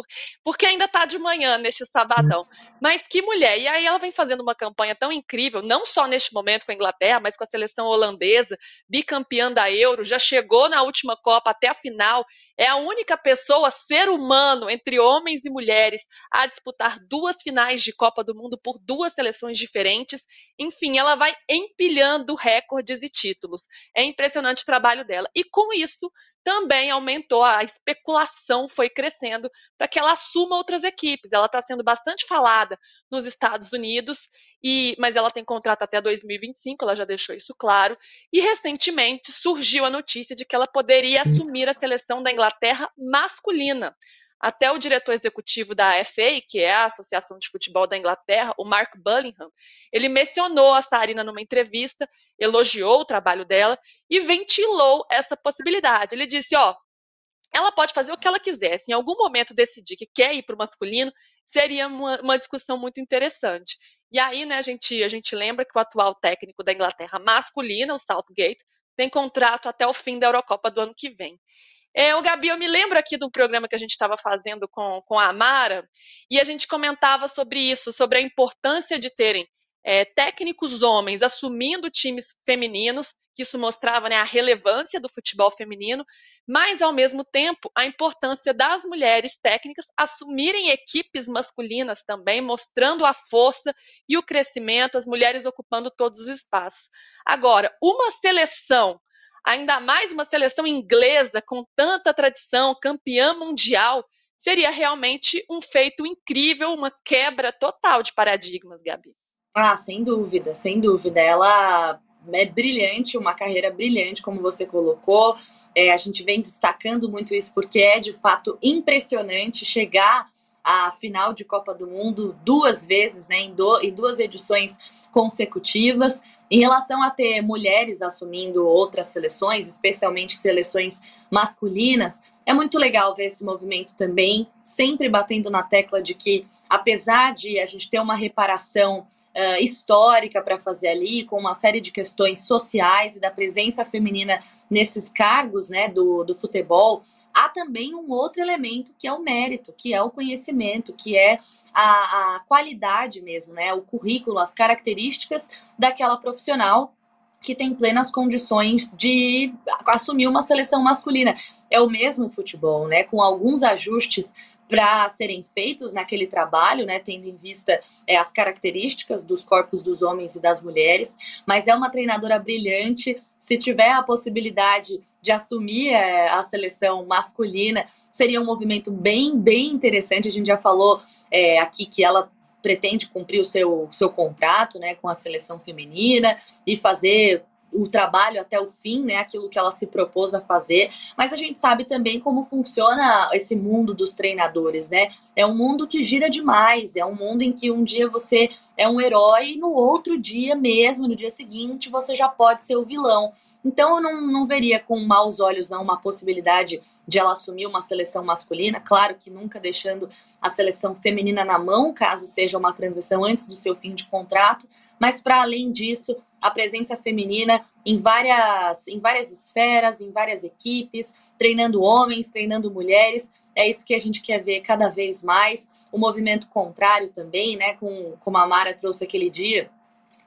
porque ainda tá de manhã neste sabadão. Mas que mulher! E aí ela vem fazendo uma campanha tão incrível, não só neste momento com a Inglaterra, mas com a seleção holandesa, bicampeã da Euro, já chegou na última Copa até a final. É a única pessoa, ser humano, entre homens e mulheres, a disputar duas finais de de Copa do Mundo por duas seleções diferentes. Enfim, ela vai empilhando recordes e títulos. É impressionante o trabalho dela. E com isso, também aumentou a especulação, foi crescendo para que ela assuma outras equipes. Ela está sendo bastante falada nos Estados Unidos, e mas ela tem contrato até 2025, ela já deixou isso claro. E recentemente surgiu a notícia de que ela poderia assumir a seleção da Inglaterra masculina. Até o diretor executivo da FA, que é a Associação de Futebol da Inglaterra, o Mark Bullingham, ele mencionou a Sarina numa entrevista, elogiou o trabalho dela e ventilou essa possibilidade. Ele disse: ó, ela pode fazer o que ela quiser. Se em algum momento decidir que quer ir para o masculino, seria uma, uma, discussão muito interessante. E aí, né, a gente, a gente lembra que o atual técnico da Inglaterra masculina, o Southgate, tem contrato até o fim da Eurocopa do ano que vem. É, o Gabi, eu me lembro aqui do programa que a gente estava fazendo com, com a Amara, e a gente comentava sobre isso, sobre a importância de terem é, técnicos homens assumindo times femininos, que isso mostrava né, a relevância do futebol feminino, mas, ao mesmo tempo, a importância das mulheres técnicas assumirem equipes masculinas também, mostrando a força e o crescimento, as mulheres ocupando todos os espaços. Agora, uma seleção ainda mais uma seleção inglesa com tanta tradição, campeã mundial, seria realmente um feito incrível, uma quebra total de paradigmas, Gabi. Ah, sem dúvida, sem dúvida. Ela é brilhante, uma carreira brilhante, como você colocou. É, a gente vem destacando muito isso porque é de fato impressionante chegar à final de Copa do Mundo duas vezes, né, em, do, em duas edições consecutivas. Em relação a ter mulheres assumindo outras seleções, especialmente seleções masculinas, é muito legal ver esse movimento também, sempre batendo na tecla de que, apesar de a gente ter uma reparação uh, histórica para fazer ali, com uma série de questões sociais e da presença feminina nesses cargos né, do, do futebol, há também um outro elemento que é o mérito, que é o conhecimento, que é a, a qualidade mesmo, né, o currículo, as características daquela profissional que tem plenas condições de assumir uma seleção masculina. É o mesmo futebol, né? Com alguns ajustes para serem feitos naquele trabalho, né, tendo em vista é, as características dos corpos dos homens e das mulheres, mas é uma treinadora brilhante. Se tiver a possibilidade de assumir é, a seleção masculina, seria um movimento bem, bem interessante. A gente já falou é, aqui que ela pretende cumprir o seu, seu contrato né, com a seleção feminina e fazer o trabalho até o fim, né, aquilo que ela se propôs a fazer, mas a gente sabe também como funciona esse mundo dos treinadores, né? É um mundo que gira demais, é um mundo em que um dia você é um herói e no outro dia mesmo, no dia seguinte, você já pode ser o vilão. Então eu não, não veria com maus olhos não uma possibilidade de ela assumir uma seleção masculina, claro que nunca deixando a seleção feminina na mão, caso seja uma transição antes do seu fim de contrato, mas para além disso, a presença feminina em várias, em várias esferas, em várias equipes, treinando homens, treinando mulheres. É isso que a gente quer ver cada vez mais. O movimento contrário também, né? Com, como a Mara trouxe aquele dia,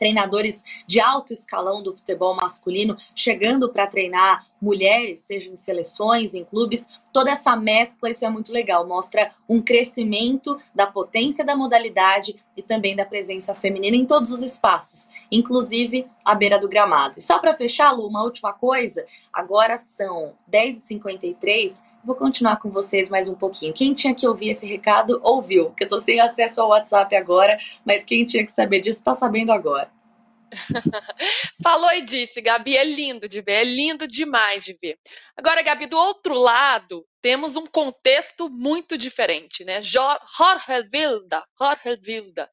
treinadores de alto escalão do futebol masculino chegando para treinar mulheres, seja em seleções, em clubes, toda essa mescla, isso é muito legal, mostra um crescimento da potência da modalidade e também da presença feminina em todos os espaços, inclusive à beira do gramado. E só para fechar, Lu, uma última coisa, agora são 10h53, vou continuar com vocês mais um pouquinho. Quem tinha que ouvir esse recado, ouviu, porque eu tô sem acesso ao WhatsApp agora, mas quem tinha que saber disso, está sabendo agora. Falou e disse, Gabi, é lindo de ver, é lindo demais de ver. Agora, Gabi, do outro lado, temos um contexto muito diferente, né? Jorge Vilda, Jorge Vilda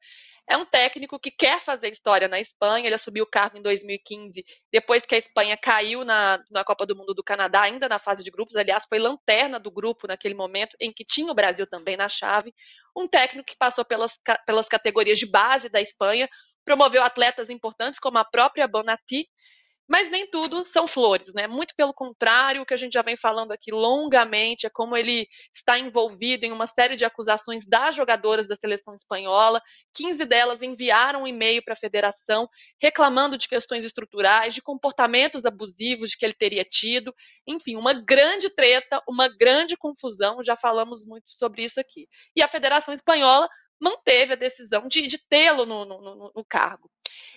é um técnico que quer fazer história na Espanha. Ele assumiu o cargo em 2015, depois que a Espanha caiu na, na Copa do Mundo do Canadá, ainda na fase de grupos. Aliás, foi lanterna do grupo naquele momento, em que tinha o Brasil também na chave. Um técnico que passou pelas, pelas categorias de base da Espanha, promoveu atletas importantes como a própria Bonatti mas nem tudo são flores, né? Muito pelo contrário, o que a gente já vem falando aqui longamente é como ele está envolvido em uma série de acusações das jogadoras da seleção espanhola. 15 delas enviaram um e-mail para a federação reclamando de questões estruturais, de comportamentos abusivos que ele teria tido. Enfim, uma grande treta, uma grande confusão. Já falamos muito sobre isso aqui. E a Federação Espanhola manteve a decisão de, de tê-lo no, no, no, cargo.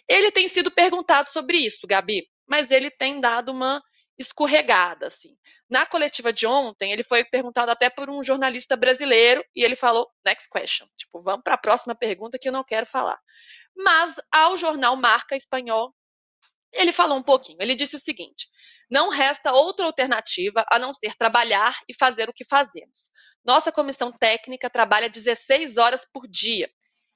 Ele tem sido perguntado sobre isso, Gabi mas ele tem dado uma escorregada, assim. Na coletiva de ontem, ele foi perguntado até por um jornalista brasileiro e ele falou next question, tipo, vamos para a próxima pergunta que eu não quero falar. Mas ao jornal Marca espanhol, ele falou um pouquinho. Ele disse o seguinte: não resta outra alternativa a não ser trabalhar e fazer o que fazemos. Nossa comissão técnica trabalha 16 horas por dia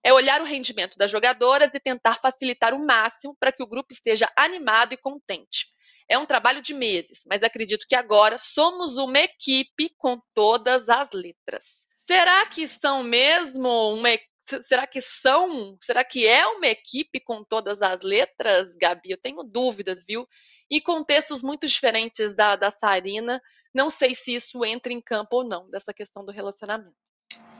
é olhar o rendimento das jogadoras e tentar facilitar o máximo para que o grupo esteja animado e contente. É um trabalho de meses, mas acredito que agora somos uma equipe com todas as letras. Será que são mesmo uma será que são, será que é uma equipe com todas as letras, Gabi? Eu tenho dúvidas, viu? E contextos muito diferentes da, da Sarina, não sei se isso entra em campo ou não, dessa questão do relacionamento.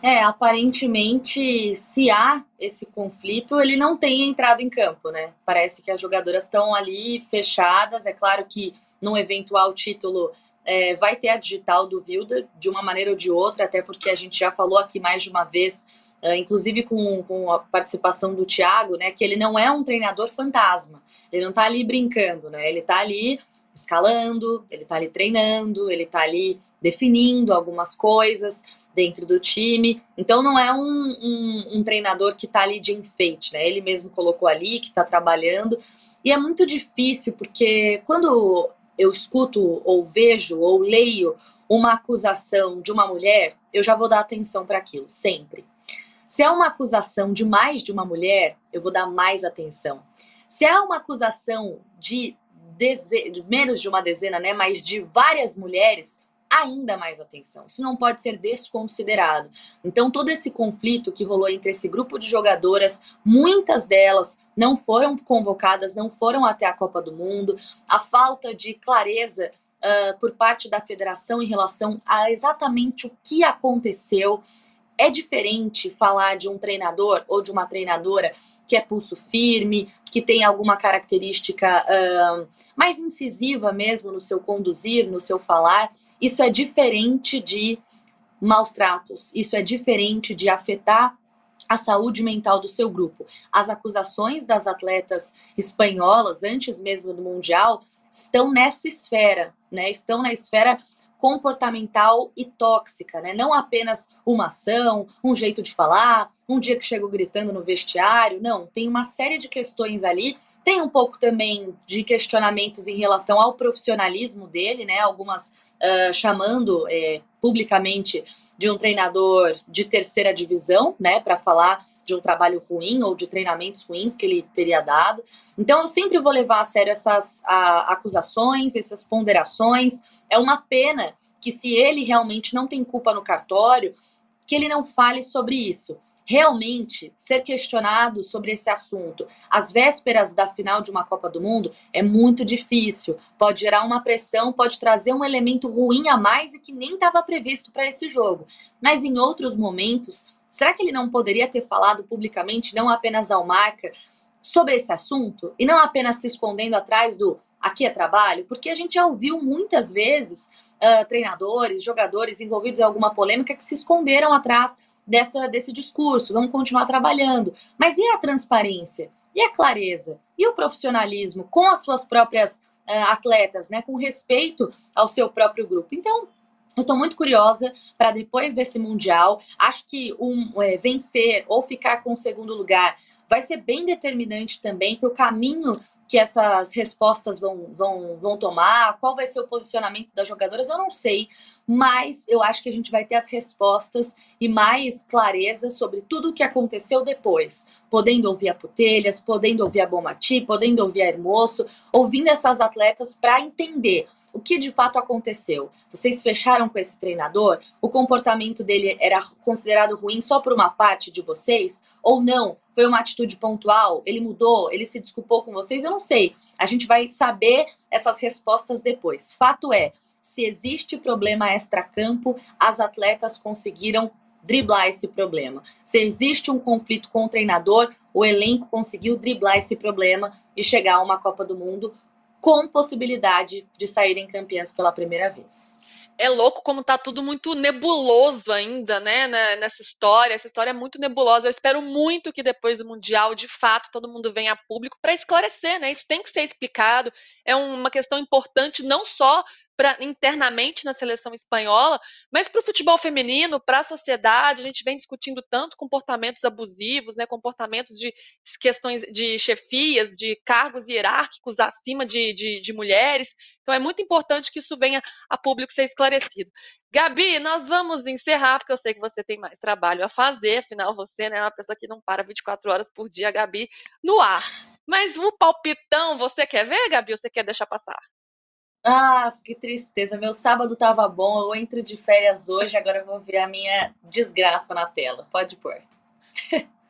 É, aparentemente, se há esse conflito, ele não tem entrado em campo, né? Parece que as jogadoras estão ali fechadas. É claro que num eventual título é, vai ter a digital do Vilda, de uma maneira ou de outra, até porque a gente já falou aqui mais de uma vez, inclusive com, com a participação do Thiago, né? Que ele não é um treinador fantasma. Ele não tá ali brincando, né? Ele tá ali escalando, ele tá ali treinando, ele tá ali definindo algumas coisas dentro do time. Então não é um, um, um treinador que está ali de enfeite, né? Ele mesmo colocou ali, que está trabalhando. E é muito difícil, porque quando eu escuto ou vejo ou leio uma acusação de uma mulher, eu já vou dar atenção para aquilo, sempre. Se é uma acusação de mais de uma mulher, eu vou dar mais atenção. Se é uma acusação de, deze... de menos de uma dezena, né, mas de várias mulheres, ainda mais atenção. Isso não pode ser desconsiderado. Então, todo esse conflito que rolou entre esse grupo de jogadoras, muitas delas não foram convocadas, não foram até a Copa do Mundo, a falta de clareza uh, por parte da federação em relação a exatamente o que aconteceu. É diferente falar de um treinador ou de uma treinadora que é pulso firme, que tem alguma característica uh, mais incisiva mesmo no seu conduzir, no seu falar. Isso é diferente de maus tratos, isso é diferente de afetar a saúde mental do seu grupo. As acusações das atletas espanholas, antes mesmo do Mundial, estão nessa esfera, né? Estão na esfera comportamental e tóxica, né? Não apenas uma ação, um jeito de falar, um dia que chegou gritando no vestiário, não, tem uma série de questões ali. Tem um pouco também de questionamentos em relação ao profissionalismo dele, né? Algumas uh, chamando é, publicamente de um treinador de terceira divisão, né? Para falar de um trabalho ruim ou de treinamentos ruins que ele teria dado. Então, eu sempre vou levar a sério essas a, acusações, essas ponderações. É uma pena que, se ele realmente não tem culpa no cartório, que ele não fale sobre isso. Realmente, ser questionado sobre esse assunto às vésperas da final de uma Copa do Mundo é muito difícil. Pode gerar uma pressão, pode trazer um elemento ruim a mais e que nem estava previsto para esse jogo. Mas em outros momentos, será que ele não poderia ter falado publicamente, não apenas ao marca, sobre esse assunto? E não apenas se escondendo atrás do aqui é trabalho, porque a gente já ouviu muitas vezes uh, treinadores, jogadores envolvidos em alguma polêmica que se esconderam atrás dessa, desse discurso, vamos continuar trabalhando. Mas e a transparência? E a clareza? E o profissionalismo com as suas próprias uh, atletas, né? Com respeito ao seu próprio grupo. Então, eu estou muito curiosa para depois desse Mundial. Acho que um, é, vencer ou ficar com o segundo lugar vai ser bem determinante também para o caminho que essas respostas vão, vão, vão tomar, qual vai ser o posicionamento das jogadoras, eu não sei, mas eu acho que a gente vai ter as respostas e mais clareza sobre tudo o que aconteceu depois, podendo ouvir a Putelhas, podendo ouvir a Bomati, podendo ouvir a Hermoso, ouvindo essas atletas para entender o que de fato aconteceu? Vocês fecharam com esse treinador? O comportamento dele era considerado ruim só por uma parte de vocês? Ou não? Foi uma atitude pontual? Ele mudou? Ele se desculpou com vocês? Eu não sei. A gente vai saber essas respostas depois. Fato é, se existe problema extra-campo, as atletas conseguiram driblar esse problema. Se existe um conflito com o treinador, o elenco conseguiu driblar esse problema e chegar a uma Copa do Mundo com possibilidade de saírem campeãs pela primeira vez. É louco como tá tudo muito nebuloso ainda, né, nessa história. Essa história é muito nebulosa. Eu espero muito que depois do Mundial, de fato, todo mundo venha a público para esclarecer, né? Isso tem que ser explicado. É uma questão importante não só pra, internamente na seleção espanhola, mas para o futebol feminino, para a sociedade, a gente vem discutindo tanto comportamentos abusivos, né, comportamentos de questões de chefias, de cargos hierárquicos acima de, de, de mulheres. Então é muito importante que isso venha a público ser esclarecido. Gabi, nós vamos encerrar, porque eu sei que você tem mais trabalho a fazer, afinal você né, é uma pessoa que não para 24 horas por dia, Gabi, no ar. Mas o palpitão, você quer ver, Gabi, ou você quer deixar passar? Ah, que tristeza. Meu sábado tava bom. Eu entro de férias hoje, agora eu vou ver a minha desgraça na tela. Pode pôr.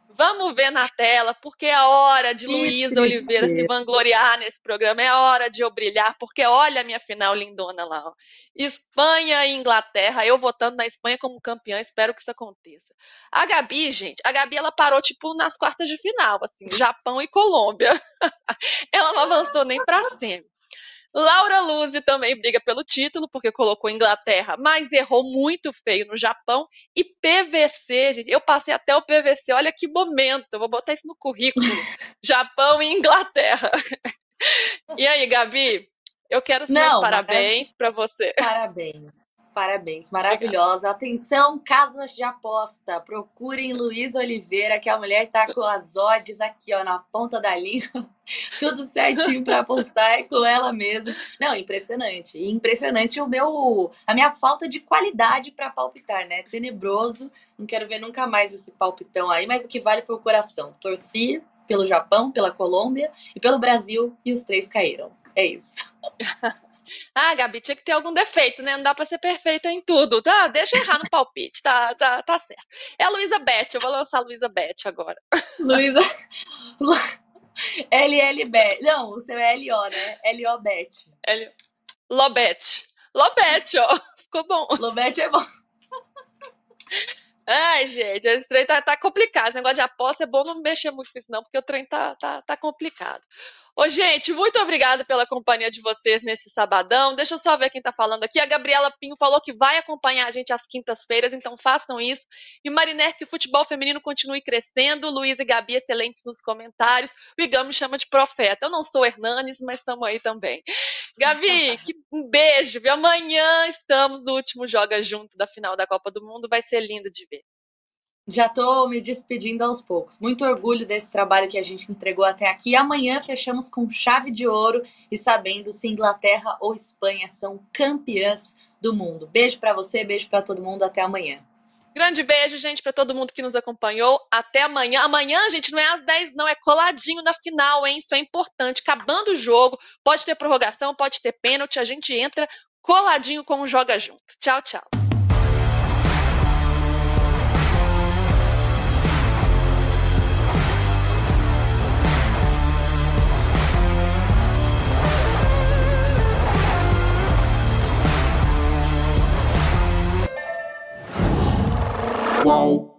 Vamos ver na tela, porque é hora de Luísa Oliveira se vangloriar nesse programa, é hora de eu brilhar, porque olha a minha final lindona lá. Ó. Espanha e Inglaterra, eu votando na Espanha como campeã, espero que isso aconteça. A Gabi, gente, a Gabi ela parou tipo nas quartas de final, assim, Japão e Colômbia. ela não avançou nem para cima. Laura Luzi também briga pelo título, porque colocou Inglaterra, mas errou muito feio no Japão. E PVC, gente, eu passei até o PVC, olha que momento, eu vou botar isso no currículo. Japão e Inglaterra. e aí, Gabi? Eu quero Não, parabéns para você. Parabéns. Parabéns, maravilhosa. Atenção, casas de aposta. Procurem Luísa Oliveira, que a mulher tá com as odds aqui, ó, na ponta da língua. Tudo certinho para apostar, é com ela mesmo. Não, impressionante. Impressionante o meu, a minha falta de qualidade para palpitar, né? Tenebroso. Não quero ver nunca mais esse palpitão aí, mas o que vale foi o coração. Torci pelo Japão, pela Colômbia e pelo Brasil e os três caíram. É isso. Ah, Gabi, tinha que ter algum defeito, né? Não dá pra ser perfeita em tudo. Tá, deixa eu errar no palpite, tá, tá, tá certo. É a Luísa Beth, eu vou lançar a Luísa Beth agora. Luísa. LL Bet. Não, o seu é LO, né? LO Bet. L... Lobete. Lobete, ó. Ficou bom. Lobete é bom. Ai, gente, esse trem tá, tá complicado. Esse negócio de aposta é bom não mexer muito com isso, não, porque o trem tá, tá, tá complicado. Ô, gente, muito obrigada pela companhia de vocês nesse sabadão. Deixa eu só ver quem tá falando aqui. A Gabriela Pinho falou que vai acompanhar a gente às quintas-feiras, então façam isso. E Mariner, que o futebol feminino continue crescendo. Luiz e Gabi, excelentes nos comentários. O Igão me chama de profeta. Eu não sou Hernanes, mas estamos aí também. Gabi, que um beijo, viu? Amanhã estamos no último Joga Junto da final da Copa do Mundo. Vai ser lindo de ver. Já estou me despedindo aos poucos. Muito orgulho desse trabalho que a gente entregou até aqui. Amanhã fechamos com chave de ouro e sabendo se Inglaterra ou Espanha são campeãs do mundo. Beijo para você, beijo para todo mundo. Até amanhã. Grande beijo, gente, para todo mundo que nos acompanhou. Até amanhã. Amanhã, gente, não é às 10, não, é coladinho na final, hein? Isso é importante. Acabando o jogo, pode ter prorrogação, pode ter pênalti, a gente entra coladinho com o Joga Junto. Tchau, tchau. Whoa.